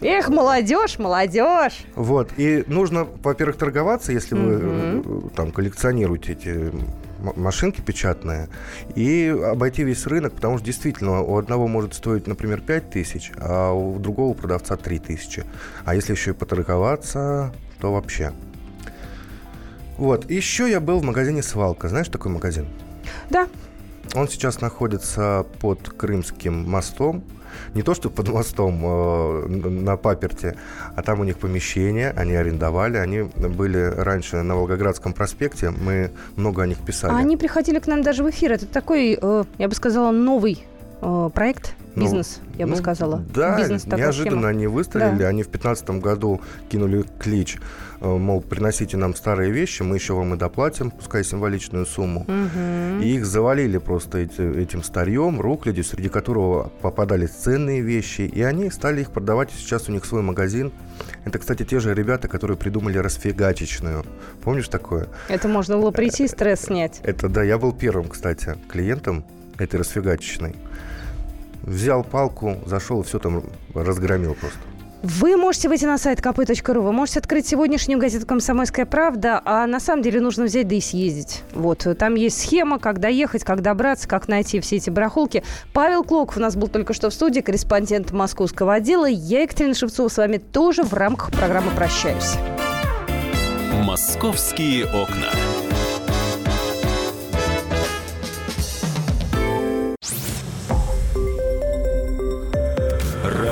Эх, молодежь, молодежь. Вот, и нужно, во-первых, торговаться, если вы э, там коллекционируете эти машинки печатные, и обойти весь рынок, потому что действительно у одного может стоить, например, 5 тысяч, а у другого продавца 3 тысячи. А если еще и поторговаться, то вообще. Вот, еще я был в магазине «Свалка». Знаешь такой магазин? Да, Он сейчас находится под Крымским мостом. Не то, что под мостом э, на паперте, а там у них помещение, они арендовали. Они были раньше на Волгоградском проспекте, мы много о них писали. А они приходили к нам даже в эфир. Это такой, э, я бы сказала, новый э, Ну, бизнес, я бы ну, сказала. Да, Бизнес неожиданно схема. они выстрелили. Да. Они в 2015 году кинули клич, э, мол, приносите нам старые вещи, мы еще вам и доплатим, пускай символичную сумму. Мгм. И их завалили просто эти- этим старьем, рухлядью, среди которого попадались ценные вещи, и они стали их продавать, сейчас у них свой магазин. Это, кстати, те же ребята, которые придумали расфигачечную. Помнишь такое? Это можно было прийти и стресс снять. Это, да, я был первым, кстати, клиентом этой расфигачечной. Взял палку, зашел и все там разгромил просто. Вы можете выйти на сайт kp.ru, вы можете открыть сегодняшнюю газету «Комсомольская правда», а на самом деле нужно взять да и съездить. Вот, там есть схема, как доехать, как добраться, как найти все эти барахолки. Павел Клоков у нас был только что в студии, корреспондент московского отдела. Я, Екатерина Шевцова, с вами тоже в рамках программы «Прощаюсь». «Московские окна».